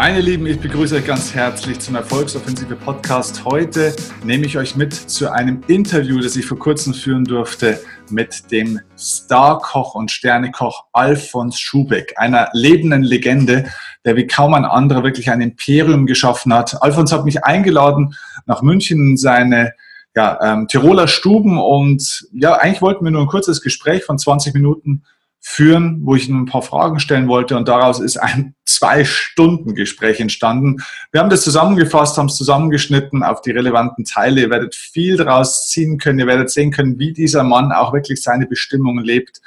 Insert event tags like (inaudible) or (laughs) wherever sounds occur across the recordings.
Meine Lieben, ich begrüße euch ganz herzlich zum Erfolgsoffensive Podcast. Heute nehme ich euch mit zu einem Interview, das ich vor kurzem führen durfte mit dem Starkoch und Sternekoch Alfons Schubeck, einer lebenden Legende, der wie kaum ein anderer wirklich ein Imperium geschaffen hat. Alfons hat mich eingeladen nach München in seine ja, ähm, Tiroler Stuben und ja, eigentlich wollten wir nur ein kurzes Gespräch von 20 Minuten führen, wo ich ein paar Fragen stellen wollte und daraus ist ein (laughs) zwei Stunden Gespräch entstanden. Wir haben das zusammengefasst, haben es zusammengeschnitten auf die relevanten Teile. Ihr werdet viel daraus ziehen können. Ihr werdet sehen können, wie dieser Mann auch wirklich seine Bestimmung lebt.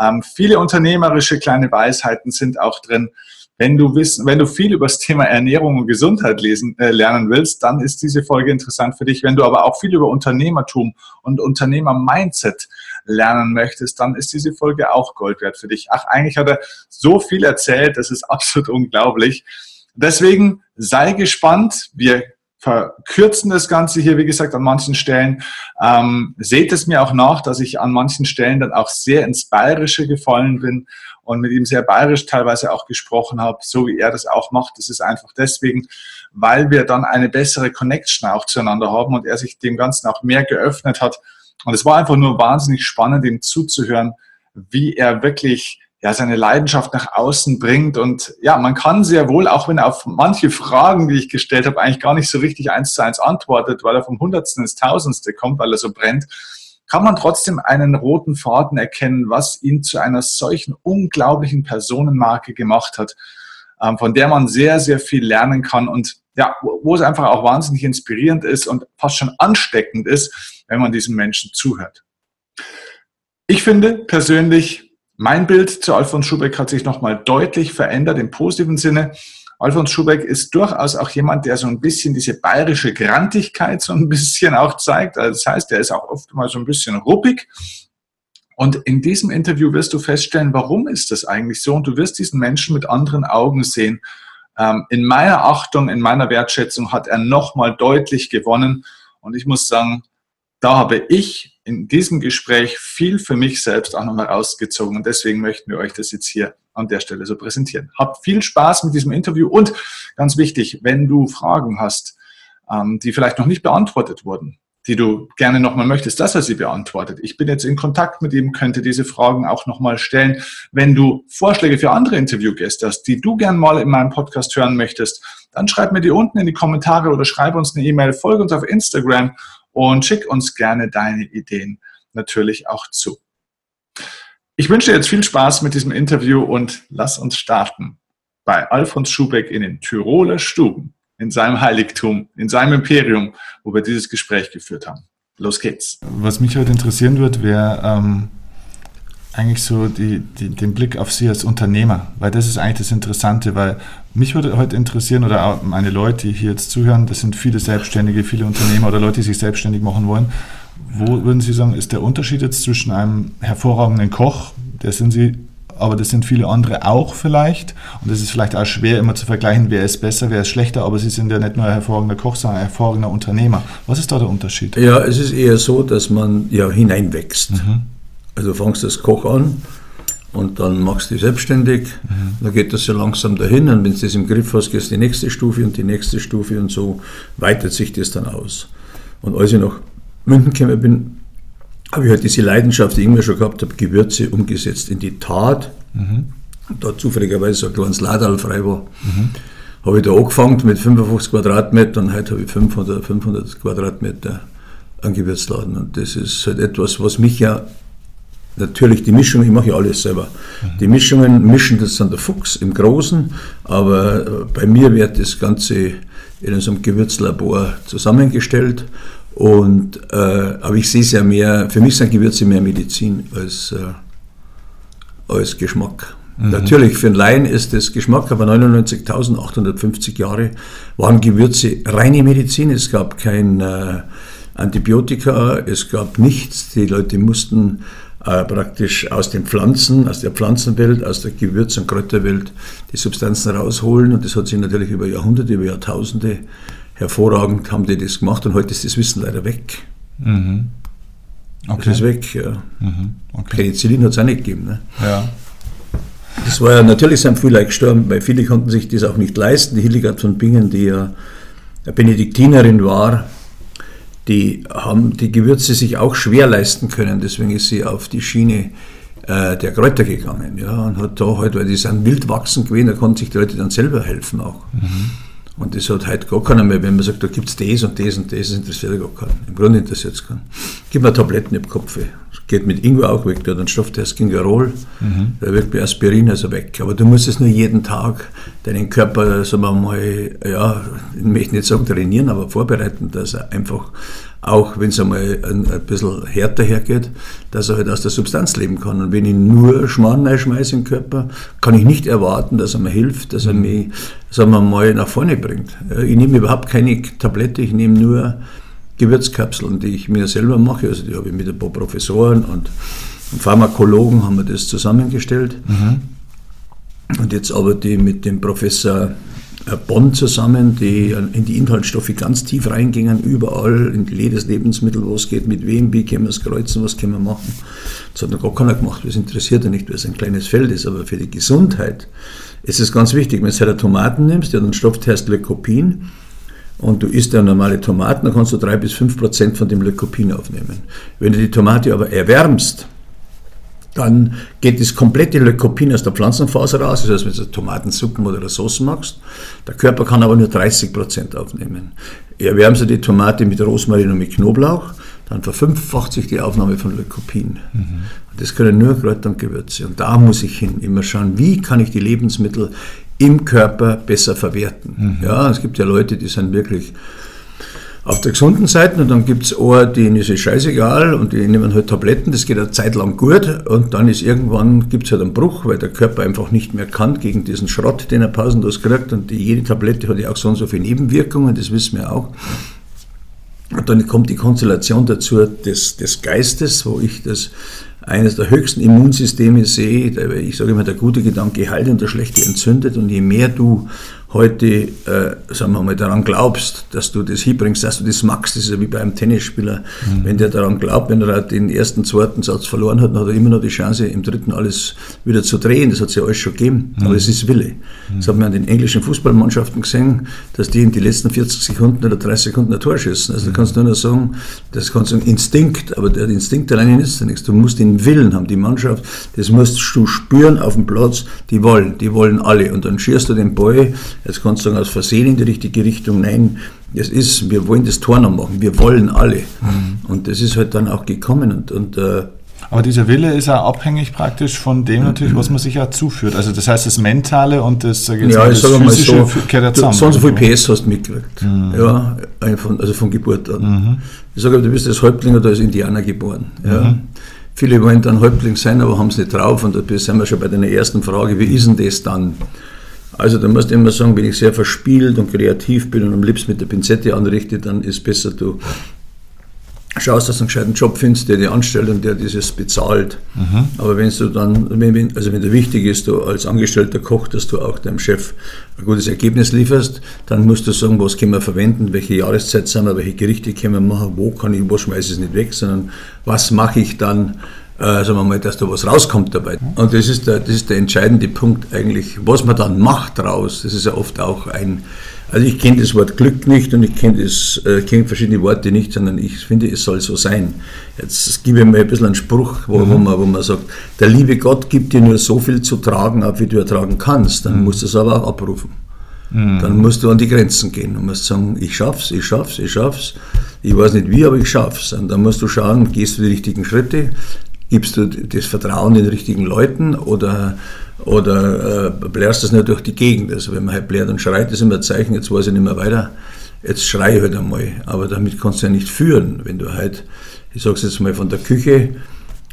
Ähm, viele unternehmerische kleine Weisheiten sind auch drin. Wenn du wissen, wenn du viel über das Thema Ernährung und Gesundheit lesen, äh, lernen willst, dann ist diese Folge interessant für dich. Wenn du aber auch viel über Unternehmertum und Unternehmer-Mindset lernen möchtest, dann ist diese Folge auch Gold wert für dich. Ach, eigentlich hat er so viel erzählt, das ist (laughs) absolut unglaublich. Deswegen sei gespannt. Wir verkürzen das Ganze hier, wie gesagt, an manchen Stellen. Ähm, seht es mir auch nach, dass ich an manchen Stellen dann auch sehr ins Bayerische gefallen bin und mit ihm sehr bayerisch teilweise auch gesprochen habe, so wie er das auch macht. Das ist einfach deswegen, weil wir dann eine bessere Connection auch zueinander haben und er sich dem Ganzen auch mehr geöffnet hat. Und es war einfach nur wahnsinnig spannend, ihm zuzuhören, wie er wirklich ja, seine Leidenschaft nach außen bringt. Und ja, man kann sehr wohl, auch wenn er auf manche Fragen, die ich gestellt habe, eigentlich gar nicht so richtig eins zu eins antwortet, weil er vom Hundertsten ins Tausendste kommt, weil er so brennt, kann man trotzdem einen roten Faden erkennen, was ihn zu einer solchen unglaublichen Personenmarke gemacht hat, ähm, von der man sehr, sehr viel lernen kann und ja, wo es einfach auch wahnsinnig inspirierend ist und fast schon ansteckend ist, wenn man diesen Menschen zuhört. Ich finde persönlich, mein Bild zu Alfons Schubeck hat sich nochmal deutlich verändert im positiven Sinne. Alfons Schubeck ist durchaus auch jemand, der so ein bisschen diese bayerische Grantigkeit so ein bisschen auch zeigt. Also das heißt, er ist auch oft mal so ein bisschen ruppig. Und in diesem Interview wirst du feststellen, warum ist das eigentlich so? Und du wirst diesen Menschen mit anderen Augen sehen. Ähm, in meiner Achtung, in meiner Wertschätzung hat er nochmal deutlich gewonnen. Und ich muss sagen, da habe ich in diesem Gespräch viel für mich selbst auch nochmal rausgezogen. Und deswegen möchten wir euch das jetzt hier an der Stelle so präsentieren. Habt viel Spaß mit diesem Interview und ganz wichtig, wenn du Fragen hast, ähm, die vielleicht noch nicht beantwortet wurden, die du gerne nochmal möchtest, dass er sie beantwortet. Ich bin jetzt in Kontakt mit ihm, könnte diese Fragen auch nochmal stellen. Wenn du Vorschläge für andere Interviewgäste hast, die du gern mal in meinem Podcast hören möchtest, dann schreib mir die unten in die Kommentare oder schreib uns eine E-Mail, folge uns auf Instagram und schick uns gerne deine Ideen natürlich auch zu. Ich wünsche dir jetzt viel Spaß mit diesem Interview und lass uns starten bei Alfons Schubeck in den Tiroler Stuben, in seinem Heiligtum, in seinem Imperium, wo wir dieses Gespräch geführt haben. Los geht's. Was mich heute interessieren wird, wäre ähm, eigentlich so die, die, den Blick auf Sie als Unternehmer, weil das ist eigentlich das Interessante, weil mich würde heute interessieren oder auch meine Leute, die hier jetzt zuhören, das sind viele Selbstständige, viele Unternehmer oder Leute, die sich selbstständig machen wollen. Wo würden Sie sagen, ist der Unterschied jetzt zwischen einem hervorragenden Koch, der sind Sie, aber das sind viele andere auch vielleicht, und es ist vielleicht auch schwer immer zu vergleichen, wer ist besser, wer ist schlechter, aber Sie sind ja nicht nur ein hervorragender Koch, sondern ein hervorragender Unternehmer. Was ist da der Unterschied? Ja, es ist eher so, dass man ja hineinwächst. Mhm. Also du fängst als Koch an und dann machst du dich selbstständig. Mhm. Dann geht das so langsam dahin und wenn du das im Griff hast, gehst du die nächste Stufe und die nächste Stufe und so weitet sich das dann aus. Und als ich nach München gekommen bin, habe ich halt diese Leidenschaft, die ich immer schon gehabt habe, Gewürze umgesetzt in die Tat. Mhm. Und da zufälligerweise so ein kleines Ladal frei war. Mhm. Habe ich da angefangen mit 55 Quadratmetern und heute habe ich 500, 500 Quadratmeter an Gewürzladen. Und das ist halt etwas, was mich ja Natürlich die Mischung, ich mache ja alles selber. Die Mischungen mischen das dann der Fuchs im Großen, aber äh, bei mir wird das Ganze in so einem Gewürzlabor zusammengestellt. Und, äh, aber ich sehe es ja mehr, für mich sind Gewürze mehr Medizin als, äh, als Geschmack. Mhm. Natürlich, für einen Laien ist das Geschmack, aber 99.850 Jahre waren Gewürze reine Medizin. Es gab kein äh, Antibiotika, es gab nichts. Die Leute mussten äh, praktisch aus den Pflanzen, aus der Pflanzenwelt, aus der Gewürz- und Kräuterwelt die Substanzen rausholen. Und das hat sich natürlich über Jahrhunderte, über Jahrtausende hervorragend haben die das gemacht. Und heute ist das Wissen leider weg. Mhm. Okay. Das ist weg, ja. Mhm. Okay. Penicillin hat es auch nicht gegeben. Ne? Ja. Das war ja natürlich sind viele gestorben, weil viele konnten sich das auch nicht leisten. Die Hildegard von Bingen, die ja Benediktinerin war, die haben die Gewürze sich auch schwer leisten können. Deswegen ist sie auf die Schiene äh, der Kräuter gegangen. Ja, und hat da halt, weil die sind wild wachsen gewesen, da konnten sich die Leute dann selber helfen auch. Mhm. Und das hat heute gar keiner mehr, wenn man sagt, da gibt es das und das und das, das interessiert gar keinen. Im Grunde interessiert es keinen. Gib mir Tabletten im Kopf. Das geht mit Ingwer auch weg, der Stoff, der ist Gingerol, mhm. der wirkt bei Aspirin also weg. Aber du musst es nur jeden Tag deinen Körper, sagen wir mal, ja, ich möchte nicht sagen trainieren, aber vorbereiten, dass er einfach auch wenn es einmal ein, ein bisschen härter hergeht, dass er halt aus der Substanz leben kann. Und wenn ich nur Schmarrn reinschmeiße im Körper, kann ich nicht erwarten, dass er mir hilft, dass er mich, sagen wir mal, nach vorne bringt. Ich nehme überhaupt keine Tablette, ich nehme nur Gewürzkapseln, die ich mir selber mache. Also die habe ich mit ein paar Professoren und Pharmakologen haben wir das zusammengestellt. Mhm. Und jetzt arbeite ich mit dem Professor Bonn zusammen, die in die Inhaltsstoffe ganz tief reingingen, überall in jedes Lebensmittel, wo es geht, mit wem, wie können wir es kreuzen, was können wir machen. Das hat noch gar keiner gemacht, das interessiert ja nicht, weil es ein kleines Feld ist, aber für die Gesundheit ist es ganz wichtig. Wenn du halt Tomaten nimmst, ja, dann Stoff heißt Leukopin und du isst ja normale Tomaten, dann kannst du drei bis fünf Prozent von dem Leukopin aufnehmen. Wenn du die Tomate aber erwärmst, dann geht das komplette Leukopin aus der Pflanzenfaser raus, das heißt, wenn du Tomatensuppen oder Sauce machst. Der Körper kann aber nur 30% aufnehmen. Erwärmen Sie die Tomate mit Rosmarin und mit Knoblauch, dann verfünffacht sich die Aufnahme von Leukopin. Mhm. Das können nur Kräuter und Gewürze. Und da muss ich hin, immer schauen, wie kann ich die Lebensmittel im Körper besser verwerten. Mhm. Ja, es gibt ja Leute, die sind wirklich auf der gesunden Seite und dann gibt es eine, denen ist es scheißegal und die nehmen halt Tabletten, das geht eine Zeit lang gut und dann ist irgendwann, gibt es halt einen Bruch, weil der Körper einfach nicht mehr kann gegen diesen Schrott, den er pausenlos kriegt und die, jede Tablette hat ja auch so und so viele Nebenwirkungen, das wissen wir auch. Und dann kommt die Konstellation dazu des, des Geistes, wo ich das eines der höchsten Immunsysteme sehe. Ich sage immer, der gute Gedanke heilt und der schlechte entzündet. Und je mehr du heute, äh, sagen wir mal, daran glaubst, dass du das hinbringst, dass du das magst, das ist ja wie bei einem Tennisspieler. Mhm. Wenn der daran glaubt, wenn er den ersten, zweiten Satz verloren hat, dann hat er immer noch die Chance, im dritten alles wieder zu drehen. Das hat es ja alles schon gegeben. Mhm. Aber es ist Wille. Mhm. Das hat man an den englischen Fußballmannschaften gesehen, dass die in die letzten 40 Sekunden oder 30 Sekunden ein Tor schießen. Also kannst du nur noch sagen, das kannst du sagen, Instinkt, aber der Instinkt alleine ist ja nichts. Du musst den Willen haben, die Mannschaft, das musst du spüren auf dem Platz, die wollen, die wollen alle. Und dann schießt du den Ball, Jetzt kannst du sagen, aus Versehen in die richtige Richtung. Nein, es ist, wir wollen das Tor noch machen. Wir wollen alle. Mhm. Und das ist halt dann auch gekommen. Und, und äh, aber dieser Wille ist ja abhängig praktisch von dem natürlich, was man sich ja zuführt. Also das heißt, das Mentale und das, ja, das sage Physische mal so, gehört zusammen. So und so viel PS hast du mitgekriegt. Mhm. Ja, also von Geburt an. Mhm. Ich sage, du bist als Häuptling oder als Indianer geboren. Ja. Mhm. Viele wollen dann Häuptling sein, aber haben es nicht drauf. Und da sind wir schon bei deiner ersten Frage, wie ist denn das dann? Also da musst du immer sagen, wenn ich sehr verspielt und kreativ bin und am liebsten mit der Pinzette anrichte, dann ist besser, du schaust, dass du einen gescheiten Job findest, der dir anstellt und der dieses bezahlt. Mhm. Aber wenn du dann, wenn, also wenn dir wichtig ist, du als angestellter Koch, dass du auch deinem Chef ein gutes Ergebnis lieferst, dann musst du sagen, was können wir verwenden, welche Jahreszeit sind wir, welche Gerichte können wir machen, wo kann ich, wo schmeiße ich es nicht weg, sondern was mache ich dann, äh, sagen wir mal, dass da was rauskommt dabei. Und das ist, der, das ist der entscheidende Punkt eigentlich, was man dann macht raus. Das ist ja oft auch ein, also ich kenne das Wort Glück nicht und ich kenne äh, kenn verschiedene Worte nicht, sondern ich finde, es soll so sein. Jetzt gebe ich mir ein bisschen einen Spruch, wo, mhm. wo, man, wo man sagt, der liebe Gott gibt dir nur so viel zu tragen ab, wie du ertragen kannst. Dann mhm. musst du es aber auch abrufen. Mhm. Dann musst du an die Grenzen gehen und musst sagen, ich schaff's, ich schaff's, ich schaff's. Ich weiß nicht wie, aber ich schaff's. Und dann musst du schauen, gehst du die richtigen Schritte, Gibst du das Vertrauen den richtigen Leuten oder, oder äh, blärst das nur durch die Gegend? Also wenn man halt blärt und schreit, ist immer ein Zeichen, jetzt weiß ich nicht mehr weiter, jetzt schrei halt einmal. Aber damit kannst du ja nicht führen. Wenn du halt, ich sage es jetzt mal von der Küche,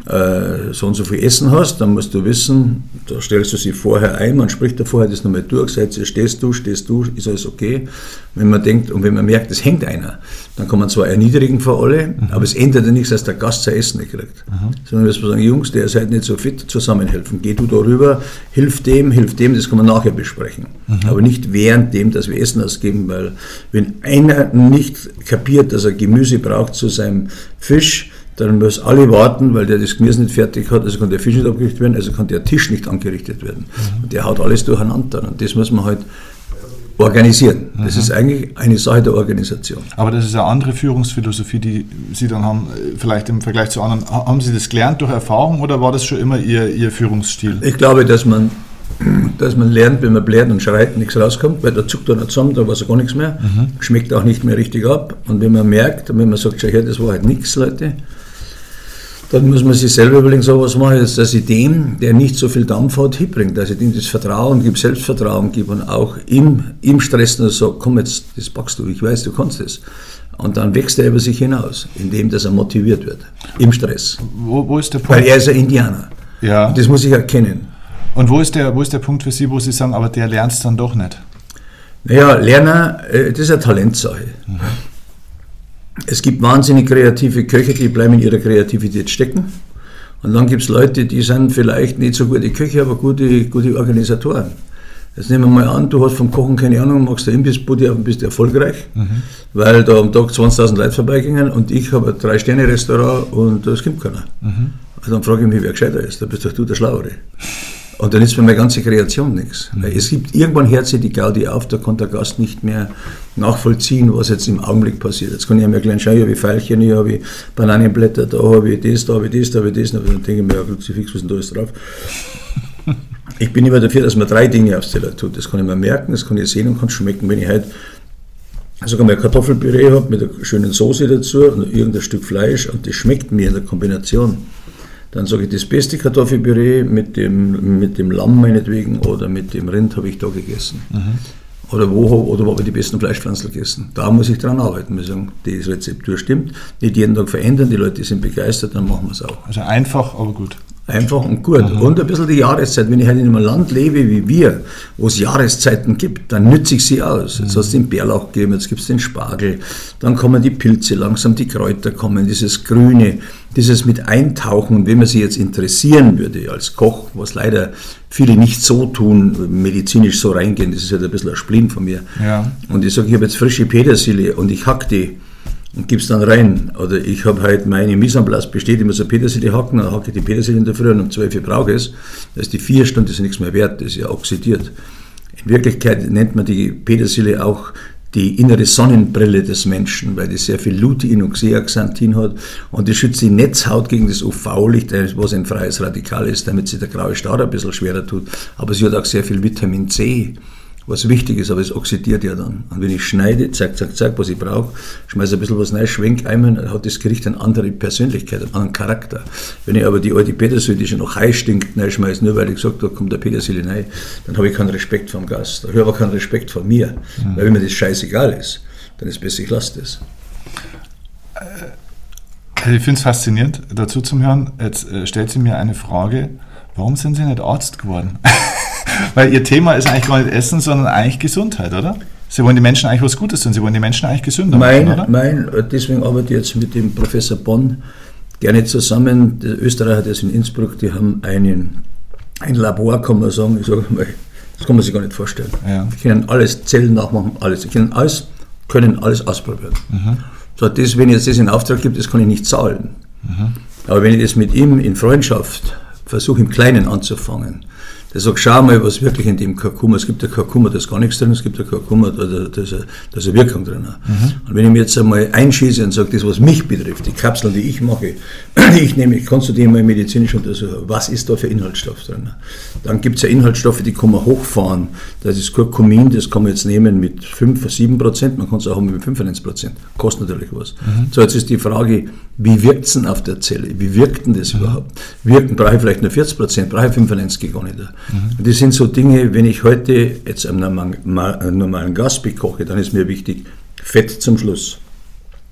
äh, so und so viel Essen hast, dann musst du wissen, da stellst du sie vorher ein, man spricht da vorher das nochmal durch, sagst du, stehst du, stehst du, ist alles okay. Wenn man denkt und wenn man merkt, es hängt einer, dann kann man zwar erniedrigen für alle, mhm. aber es ändert ja nichts, dass der Gast sein Essen nicht kriegt. Mhm. Sondern wir sagen, Jungs, der ist halt nicht so fit, zusammenhelfen. Geh du darüber, hilf dem, hilf dem, das kann man nachher besprechen. Mhm. Aber nicht während dem, dass wir Essen ausgeben, weil wenn einer nicht kapiert, dass er Gemüse braucht zu seinem Fisch, dann müssen alle warten, weil der das Gemüse nicht fertig hat, also kann der Fisch nicht abgerichtet werden, also kann der Tisch nicht angerichtet werden. Mhm. Und der haut alles durcheinander. Und das muss man halt organisieren. Das mhm. ist eigentlich eine Sache der Organisation. Aber das ist eine andere Führungsphilosophie, die Sie dann haben, vielleicht im Vergleich zu anderen. Haben Sie das gelernt durch Erfahrung oder war das schon immer Ihr, Ihr Führungsstil? Ich glaube, dass man, (clears throat) dass man lernt, wenn man blärt und schreit, nichts rauskommt, weil da zuckt er nicht zusammen, da weiß er gar nichts mehr, mhm. schmeckt auch nicht mehr richtig ab. Und wenn man merkt, wenn man sagt, schau her, das war halt nichts, Leute, dann muss man sich selber überlegen, so was mache ich jetzt, dass ich dem, der nicht so viel Dampf hat, hinbringe, dass ich ihm das Vertrauen gebe, Selbstvertrauen gebe und auch im, im Stress nur so, komm jetzt, das packst du, ich weiß, du kannst das. Und dann wächst er über sich hinaus, indem dass er motiviert wird, im Stress. Wo, wo ist der Punkt? Weil er ist ein Indianer. Ja. Und das muss ich erkennen. Und wo ist, der, wo ist der Punkt für Sie, wo Sie sagen, aber der lernt es dann doch nicht? Naja, Lerner, äh, das ist eine Talentsache. Mhm. Es gibt wahnsinnig kreative Köche, die bleiben in ihrer Kreativität stecken. Und dann gibt es Leute, die sind vielleicht nicht so gute Köche, aber gute, gute Organisatoren. Jetzt nehmen wir mal an, du hast vom Kochen keine Ahnung, machst du Imbissbude und bist erfolgreich, mhm. weil da am Tag 20.000 Leute vorbeigingen und ich habe ein Drei-Sterne-Restaurant und es gibt keiner. Mhm. Also dann frage ich mich, wer gescheiter ist, da bist doch du der Schlauere. Und dann ist für meine ganze Kreation nichts. Mhm. Es gibt irgendwann hört sich die Gaudi auf, da kann der Gast nicht mehr nachvollziehen, was jetzt im Augenblick passiert. Jetzt kann ich mir gleich schauen, ich habe Veilchen, ich habe Bananenblätter, da habe ich das, da habe ich das, da habe ich das. Und dann denke ich mir, ja, Kruzifix, was ist denn da alles drauf? (laughs) Ich bin immer dafür, dass man drei Dinge aufs Teller tut. Das kann ich mir merken, das kann ich sehen und kann schmecken. Wenn ich halt sogar mal Kartoffelpüree habe mit einer schönen Soße dazu und irgendein Stück Fleisch und das schmeckt mir in der Kombination dann sage ich, das beste Kartoffelpüree mit dem, mit dem Lamm meinetwegen oder mit dem Rind habe ich da gegessen. Mhm. Oder wo, oder wo habe ich die besten Fleischpflanzen gegessen? Da muss ich dran arbeiten. Wir sagen, die Rezeptur stimmt, nicht jeden Tag verändern, die Leute sind begeistert, dann machen wir es auch. Also einfach, aber gut. Einfach und gut. Mhm. Und ein bisschen die Jahreszeit. Wenn ich halt in einem Land lebe wie wir, wo es Jahreszeiten gibt, dann nütze ich sie aus. Jetzt hast du den Bärlauch gegeben, jetzt gibt es den Spargel, dann kommen die Pilze langsam, die Kräuter kommen, dieses Grüne, dieses mit Eintauchen. Und wenn man sich jetzt interessieren würde als Koch, was leider viele nicht so tun, medizinisch so reingehen, das ist halt ein bisschen ein Splin von mir. Ja. Und ich sage, ich habe jetzt frische Petersilie und ich hack die und gib's dann rein. Oder ich habe halt meine Mise en place besteht immer so Petersilie hacken, dann hacke ich die Petersilie in der Früh und um 12 Uhr brauche ich es. Da ist die vier Stunden ist nichts mehr wert, das ist ja oxidiert. In Wirklichkeit nennt man die Petersilie auch die innere Sonnenbrille des Menschen, weil die sehr viel Lutein und Xeaxanthin hat und die schützt die Netzhaut gegen das UV-Licht, was ein freies Radikal ist, damit sich der graue Star ein bisschen schwerer tut. Aber sie hat auch sehr viel Vitamin C was wichtig ist, aber es oxidiert ja dann. Und wenn ich schneide, zack, zack, zack, was ich brauche, schmeiße ein bisschen was rein, schwenk einmal, dann hat das Gericht eine andere Persönlichkeit, einen anderen Charakter. Wenn ich aber die alte Petersilie, die schon noch heiß stinkt, schmeiße, nur weil ich gesagt habe, kommt der Petersilie rein, dann habe ich keinen Respekt vom Gast. Da habe ich aber keinen Respekt vor mir. Mhm. Weil wenn mir das scheißegal ist, dann ist es besser, ich lasse das. Also ich finde es faszinierend, dazu zu hören. Jetzt äh, stellt sie mir eine Frage, warum sind Sie nicht Arzt geworden? (laughs) Weil Ihr Thema ist eigentlich gar nicht Essen, sondern eigentlich Gesundheit, oder? Sie wollen die Menschen eigentlich was Gutes tun, Sie wollen die Menschen eigentlich gesünder mein, machen, oder? Mein, deswegen arbeite ich jetzt mit dem Professor Bonn gerne zusammen. Der Österreicher hat jetzt in Innsbruck, die haben einen, ein Labor, kann man sagen, ich sage mal, das kann man sich gar nicht vorstellen. Ja. Die können alles Zellen nachmachen, alles. Die können alles, können alles ausprobieren. Mhm. So, das, wenn ich jetzt das in Auftrag gebe, das kann ich nicht zahlen. Mhm. Aber wenn ich das mit ihm in Freundschaft versuche, im Kleinen anzufangen, der sagt, schau mal, was wirklich in dem Kurkuma, es gibt ja Kurkuma, da ist gar nichts drin, es gibt ja Kurkuma, da, da, ist, eine, da ist eine Wirkung drin. Mhm. Und wenn ich mir jetzt einmal einschieße und sage, das, was mich betrifft, die Kapseln, die ich mache, die (clears throat) ich nehme, kannst du die mal medizinisch untersuchen, was ist da für Inhaltsstoff drin? Dann gibt es ja Inhaltsstoffe, die kann man hochfahren. Das ist Kurkumin, das kann man jetzt nehmen mit 5, 7 Prozent, man kann es auch haben mit 95 Prozent. Kostet natürlich was. Mhm. So, jetzt ist die Frage, wie wirkt es denn auf der Zelle? Wie wirkt denn das mhm. überhaupt? Wirken brauche ich vielleicht nur 40 Prozent, brauche ich 95 gar nicht. Mhm. Das sind so Dinge, wenn ich heute jetzt einen normalen, normalen Gas bekoche, dann ist mir wichtig, Fett zum Schluss.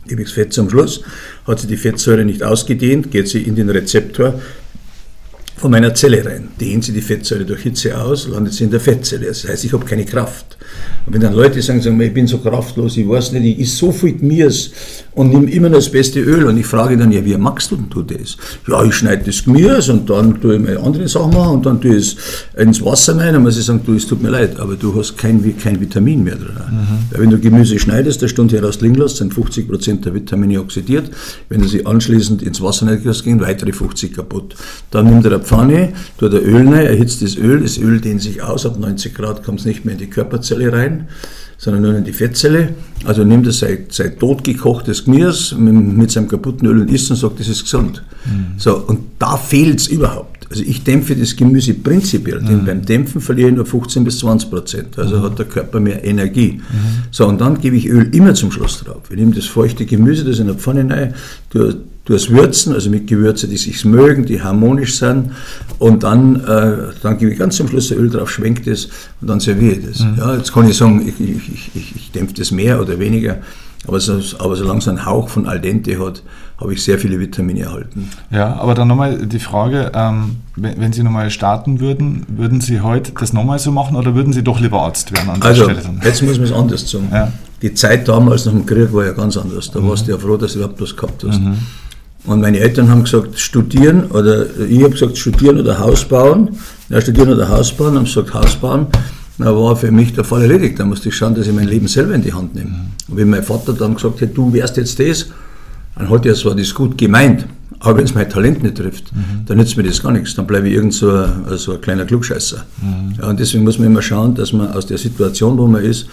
Gebe ich Fett zum Schluss, hat sich die Fettsäure nicht ausgedehnt, geht sie in den Rezeptor von meiner Zelle rein. Dehnt sie die Fettzelle durch Hitze aus, landet sie in der Fettzelle. Das heißt, ich habe keine Kraft. Und wenn dann Leute sagen, sagen ich bin so kraftlos, ich weiß nicht, ich esse so viel Gemüse und nehme immer das beste Öl und ich frage dann, ja, wie machst du denn du das? Ja, ich schneide das Gemüse und dann tue ich meine andere Sachen machen und dann tue ich es ins Wasser rein und muss ich sagen, du, es tut mir leid, aber du hast kein, kein Vitamin mehr drin. Mhm. Weil wenn du Gemüse schneidest, eine Stunde heraus liegen lässt, sind 50% der Vitamine oxidiert. Wenn du sie anschließend ins Wasser rein gehen weitere 50 kaputt. Dann nimmt er eine Pfanne, tut er Öl rein, erhitzt das Öl, das Öl dehnt sich aus, ab 90 Grad kommt es nicht mehr in die Körperzelle rein sondern nur in die Fettzelle. Also nimmt er sein, sein totgekochtes Gemüse mit, mit, seinem kaputten Öl und isst und sagt, das ist gesund. Mhm. So, und da fehlt es überhaupt. Also ich dämpfe das Gemüse prinzipiell, mhm. denn beim Dämpfen verliere ich nur 15 bis 20 Prozent. Also mhm. hat der Körper mehr Energie. Mhm. So, und dann gebe ich Öl immer zum Schluss drauf. Ich nehme das feuchte Gemüse, das in der Pfanne rein, durchs Würzen, also mit Gewürze, die sich mögen, die harmonisch sind. Und dann, äh, dann gebe ich ganz zum Schluss Öl drauf, schwenke das und dann serviere ich das. Mhm. Ja, jetzt kann ich sagen, ich, ich, ich, ich dämpfe das mehr oder weniger. Aber, so, aber solange es einen Hauch von Al dente hat, habe ich sehr viele Vitamine erhalten. Ja, aber dann nochmal die Frage, ähm, wenn, wenn, Sie nochmal starten würden, würden Sie heute das nochmal so machen oder würden Sie doch lieber Arzt werden an also, Stelle? Dann? jetzt muss man es anders sagen. Ja. Die Zeit damals nach dem Krieg war ja ganz anders. Da mhm. warst du ja froh, dass du überhaupt was gehabt hast. Mhm. Und meine Eltern haben gesagt, studieren, oder ich habe gesagt, studieren oder Haus bauen. Ja, studieren oder Haus bauen, haben gesagt, Haus bauen. Da war für mich der Fall erledigt. Da musste ich schauen, dass ich mein Leben selber in die Hand nehme. Und wenn mein Vater dann gesagt hat, du wärst jetzt das, dann hat er zwar das gut gemeint, aber wenn es mein Talent nicht trifft, mhm. dann nützt mir das gar nichts. Dann bleibe ich irgend so ein, so ein kleiner Klugscheißer. Mhm. Ja, und deswegen muss man immer schauen, dass man aus der Situation, wo man ist,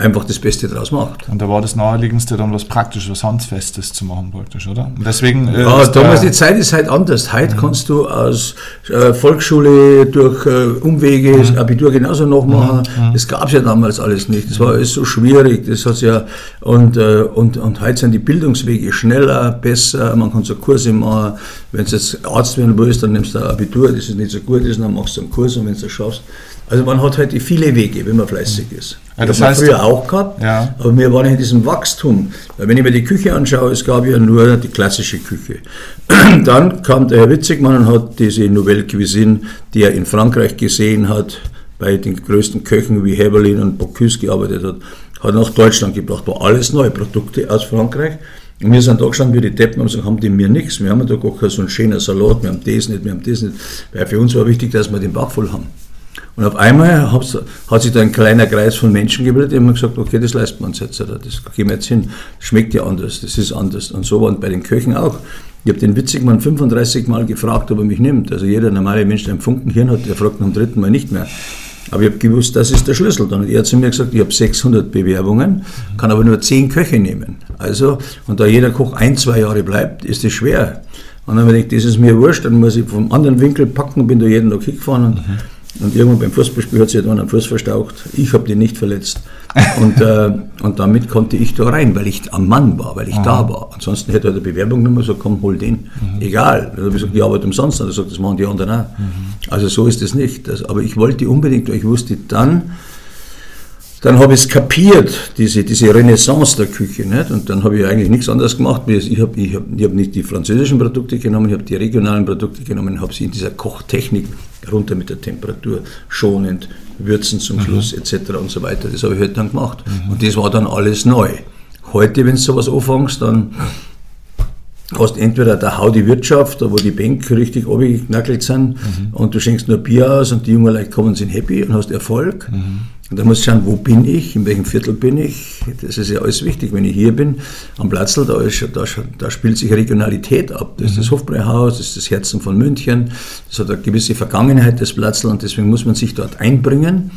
einfach das Beste draus macht. Und da war das Naheliegendste dann was Praktisches, was Handfestes zu machen praktisch, oder? Und deswegen... Äh, ja, damals die Zeit ist halt anders. Heute mhm. kannst du aus äh, Volksschule durch äh, Umwege mhm. das Abitur genauso noch machen. Mhm. Das gab es ja damals alles nicht. Das war alles so schwierig. Das hat's ja, und, äh, und, und heute sind die Bildungswege schneller, besser. Man kann so Kurse machen. Wenn du jetzt Arzt werden willst, dann nimmst du ein Abitur, das ist nicht so gut ist, dann machst du einen Kurs und wenn du das schaffst. Also man hat heute viele Wege, wenn man fleißig ist. Ja, das, das heißt, früher auch gehabt, ja. aber wir waren in diesem Wachstum. Weil wenn ich mir die Küche anschaue, es gab ja nur die klassische Küche. (clears throat) Dann kam der Herr Witzigmann und hat diese Nouvelle Cuisine, die er in Frankreich gesehen hat, bei den größten Köchen wie Heberlin und Bocuse gearbeitet hat, hat nach Deutschland gebracht. War alles neue Produkte aus Frankreich. Und wir sind da gestanden wie die Deppen und gesagt, haben die mir nichts. Wir haben da gar keinen so einen schönen Salat, wir haben das nicht, wir haben das nicht. Weil für uns war wichtig, dass wir den Bauch voll haben. Und auf einmal hat sich da ein kleiner Kreis von Menschen gebildet, die haben gesagt, okay, das leisten wir uns jetzt, das gehen wir jetzt hin. Das schmeckt ja anders, das ist anders. Und so war bei den Köchen auch. Ich habe den Witzigmann 35 Mal gefragt, ob er mich nimmt. Also jeder normale Mensch, der ein Funkenhirn hat, der fragt am dritten Mal nicht mehr. Aber ich habe gewusst, das ist der Schlüssel. Dann hat er zu mir gesagt, ich habe 600 Bewerbungen, kann aber nur 10 Köche nehmen. Also, und da jeder Koch ein, zwei Jahre bleibt, ist es schwer. Und dann habe ich gedacht, das ist mir wurscht, dann muss ich vom anderen Winkel packen, bin da jeden Tag hingefahren und mhm und irgendwann beim Fußballspiel hat sich jemand am Fuß verstaucht. Ich habe den nicht verletzt. Und, äh, und damit konnte ich da rein, weil ich am Mann war, weil ich Aha. da war. Ansonsten hätte er eine Bewerbung genommen gesagt, komm, hol den. Mhm. Egal. Dann habe ich gesagt, die Arbeit umsonst. Und er sagt, das machen die anderen auch. Mhm. Also so ist es nicht. Das, aber ich wollte unbedingt, weil ich wusste dann, dann habe ich es kapiert, diese, diese Renaissance der Küche. Nicht? Und dann habe ich eigentlich nichts anderes gemacht. Ich habe ich hab, ich hab nicht die französischen Produkte genommen, ich habe die regionalen Produkte genommen, habe sie in dieser Kochtechnik runter mit der Temperatur, schonend, würzen zum mhm. Schluss etc. und so weiter. Das habe ich halt dann gemacht. Mhm. Und das war dann alles neu. Heute, wenn du sowas anfängst, dann hast entweder der Hau die Wirtschaft, wo die Bänke richtig abgeknackelt sind mhm. und du schenkst nur Bier aus und die jungen Leute kommen sind happy und hast Erfolg. Und da musst du schauen, wo bin ich, in welchem Viertel bin ich. Das ist ja alles wichtig. Wenn ich hier bin, am Platzl, da, ist, da, da spielt sich Regionalität ab. Das ist das mhm. Hofbräuhaus, das ist das Herzen von München. Das hat eine gewisse Vergangenheit, das Platzl, und deswegen muss man sich dort einbringen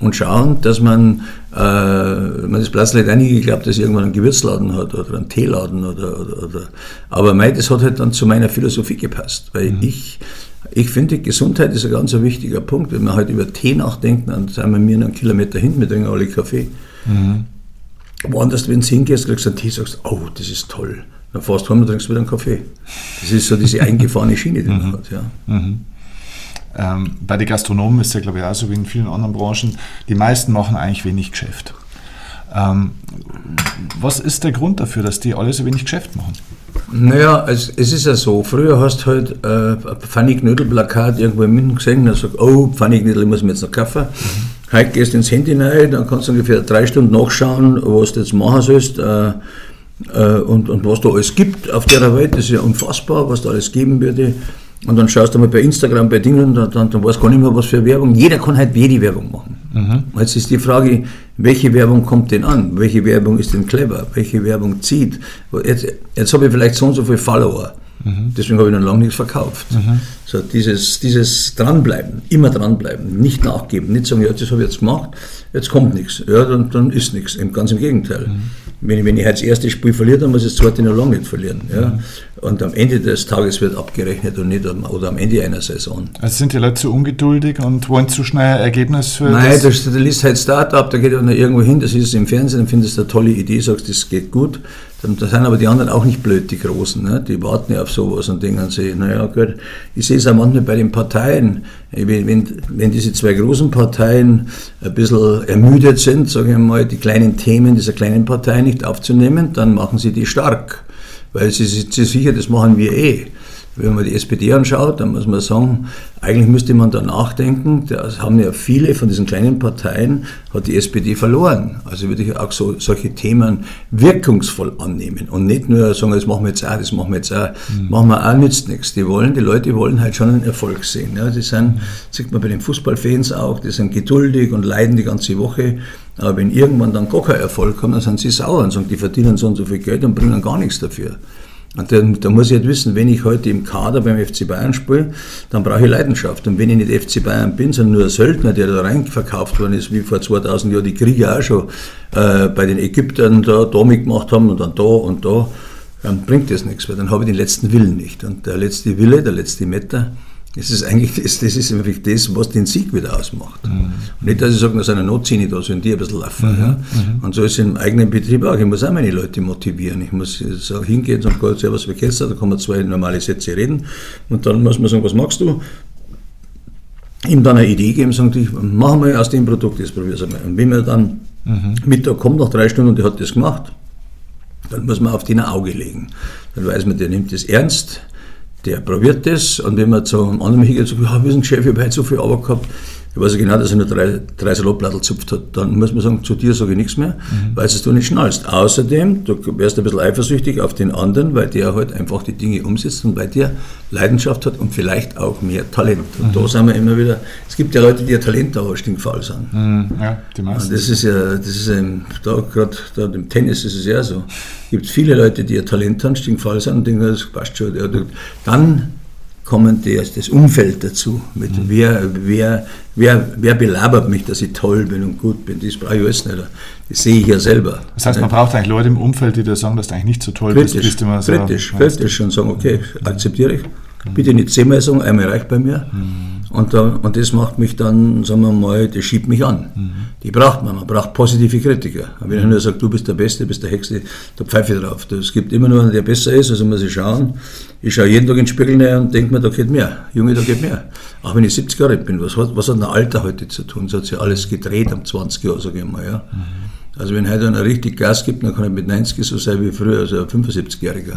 und schauen, dass man, äh, man das Platzl hat einige geglaubt, dass irgendwann einen Gewürzladen hat oder einen Teeladen oder, oder, oder. aber mei, das hat halt dann zu meiner Philosophie gepasst, weil mhm. ich ich finde, Gesundheit ist ein ganz wichtiger Punkt. Wenn wir halt über Tee nachdenken, dann sind wir mir einen Kilometer hinten, wir trinken alle Kaffee. Mhm. Woanders, wenn du hingehst, kriegst du einen Tee, sagst, oh, das ist toll. Dann fährst du heim und trinkst wieder einen Kaffee. Das ist so diese (laughs) eingefahrene Schiene, die man mhm. hat. Ja. Mhm. Ähm, bei den Gastronomen ist ja, glaube ich, auch so wie in vielen anderen Branchen, die meisten machen eigentlich wenig Geschäft. Ähm, was ist der Grund dafür, dass die alle so wenig Geschäft machen? Naja, es, es ist ja so, früher hast du halt äh, ein Pfannigknödel-Plakat irgendwo in München gesehen und hast gesagt, oh, Pfannigknödel muss man jetzt noch kaufen. Mhm. Heute gehst du ins Handy rein, dann kannst du ungefähr drei Stunden nachschauen, was du jetzt machen sollst äh, äh, und, und was da alles gibt auf der Welt. Das ist ja unfassbar, was da alles geben würde. Und dann schaust du mal bei Instagram, bei Dingen, dann, dann, dann weißt du gar nicht mehr, was für Werbung. Jeder kann halt jede Werbung machen. Mhm. Jetzt ist die Frage, welche Werbung kommt denn an? Welche Werbung ist denn clever? Welche Werbung zieht? Jetzt, jetzt habe ich vielleicht so und so viele Follower. Mhm. Deswegen habe ich noch lange nichts verkauft. Mhm. So dieses, dieses Dranbleiben, immer dranbleiben, nicht nachgeben, nicht sagen, ja, das habe ich jetzt gemacht, jetzt kommt nichts. Ja, dann, dann ist nichts. Ganz im Gegenteil. Mhm. Wenn, ich, wenn ich das erste Spiel verliere, dann muss ich das zweite noch lange nicht verlieren. Ja? Mhm. Und am Ende des Tages wird abgerechnet und nicht am, oder am Ende einer Saison. Also sind die Leute zu ungeduldig und wollen zu schnell ein Ergebnis für Nein, das? der liest halt Startup, der geht dann irgendwo hin, das ist im Fernsehen, dann findest du eine tolle Idee, sagst, das geht gut. Dann, da sind aber die anderen auch nicht blöd, die Großen. Ne? Die warten ja auf sowas und denken sich, naja gut, ich sehe es auch manchmal bei den Parteien. Wenn, wenn, wenn diese zwei großen Parteien ein bisschen ermüdet sind, sage ich mal, die kleinen Themen dieser kleinen Partei nicht aufzunehmen, dann machen sie die stark. Weil sie sind sicher, das machen wir eh. Wenn man die SPD anschaut, dann muss man sagen, eigentlich müsste man da nachdenken, das haben ja viele von diesen kleinen Parteien, hat die SPD verloren. Also würde ich auch so, solche Themen wirkungsvoll annehmen und nicht nur sagen, das machen wir jetzt auch, das machen wir jetzt auch, mhm. machen wir auch nützt nichts. Die wollen, die Leute wollen halt schon einen Erfolg sehen. Ja, die sind, sieht man bei den Fußballfans auch, die sind geduldig und leiden die ganze Woche. Aber wenn irgendwann dann gar kein Erfolg kommt, dann sind sie sauer und sagen, die verdienen so und so viel Geld und bringen gar nichts dafür. Und dann, da muss ich halt wissen, wenn ich heute im Kader beim FC Bayern spiele, dann brauche ich Leidenschaft. Und wenn ich nicht FC Bayern bin, sondern nur ein Söldner, der da rein verkauft worden ist, wie vor 2000 Jahren die Krieger auch schon äh, bei den Ägyptern da, da mitgemacht haben und dann da und da, dann bringt das nichts, weil dann habe ich den letzten Willen nicht. Und der letzte Wille, der letzte Meter, das ist eigentlich das, das, ist eigentlich das, was den Sieg wieder ausmacht. Mhm. Und nicht, dass ich sage, da sind Not zehn da, sollen die ein bisschen laufen. Mhm. Ja. Und so ist es im eigenen Betrieb auch. Ich muss auch meine Leute motivieren. Ich muss so hingehen und sagen, Gott, servus, wie geht's da? Kann man zwei normale Sätze reden. Und dann muss man sagen, was magst du? Ihm dann eine Idee geben, sagen, ich, machen wir aus dem Produkt, das probieren wir mal. Und wenn man dann mhm. Mittag kommt, nach drei Stunden, und der hat das gemacht, dann muss man auf den ein Auge legen. Dann weiß man, der nimmt das ernst der probiert das. Und wenn man zu einem anderen hingeht sagt, ja, wissen Chef, ich habe heute so viel Arbeit gehabt, ich weiß ja genau, dass er nur drei, drei Salatblätter zupft hat, dann muss man sagen, zu dir sage ich nichts mehr, mhm. weil es du nicht schnallst. Außerdem, du wärst ein bisschen eifersüchtig auf den anderen, weil der halt einfach die Dinge umsetzt und weil der Leidenschaft hat und vielleicht auch mehr Talent. Und mhm. da sind wir immer wieder, es gibt ja Leute, die ihr Talent aber stinkfaul sind. Mhm. Ja, die meisten. Und das ist ja, das ist ein, da gerade da im Tennis ist es ja so. Es gibt viele Leute, die ihr Talent haben, stinkfaul sind und denken, das passt schon. Dann kommen die, das Umfeld dazu. Mit mhm. wer, wer, wer, wer belabert mich, dass ich toll bin und gut bin? Das brauche ich alles nicht. Das sehe ich ja selber. Das heißt, man braucht eigentlich Leute im Umfeld, die dir sagen, dass du eigentlich nicht so toll kritisch, bist. bist immer so kritisch, kritisch und sagen, okay, akzeptiere ich. Bitte nicht zehnmal sagen, einmal reicht bei mir. Mhm. Und, da, und das macht mich dann, sagen wir mal, das schiebt mich an. Mhm. Die braucht man, man braucht positive Kritiker. wenn einer nur sagt, du bist der Beste, bist der Hexte, da pfeife ich drauf. Es gibt immer nur einen, der besser ist, also muss ich schauen. Ich schaue jeden Tag in den Spiegel rein und denke mir, da geht mehr. Junge, da geht mehr. Auch wenn ich 70 Jahre alt bin, was hat, was hat ein Alter heute zu tun? Es hat sich alles gedreht um 20 Jahre, sage ich mal. Ja. Mhm. Also wenn heute einer richtig Gas gibt, dann kann er mit 90 so sein wie früher, also ein 75-Jähriger.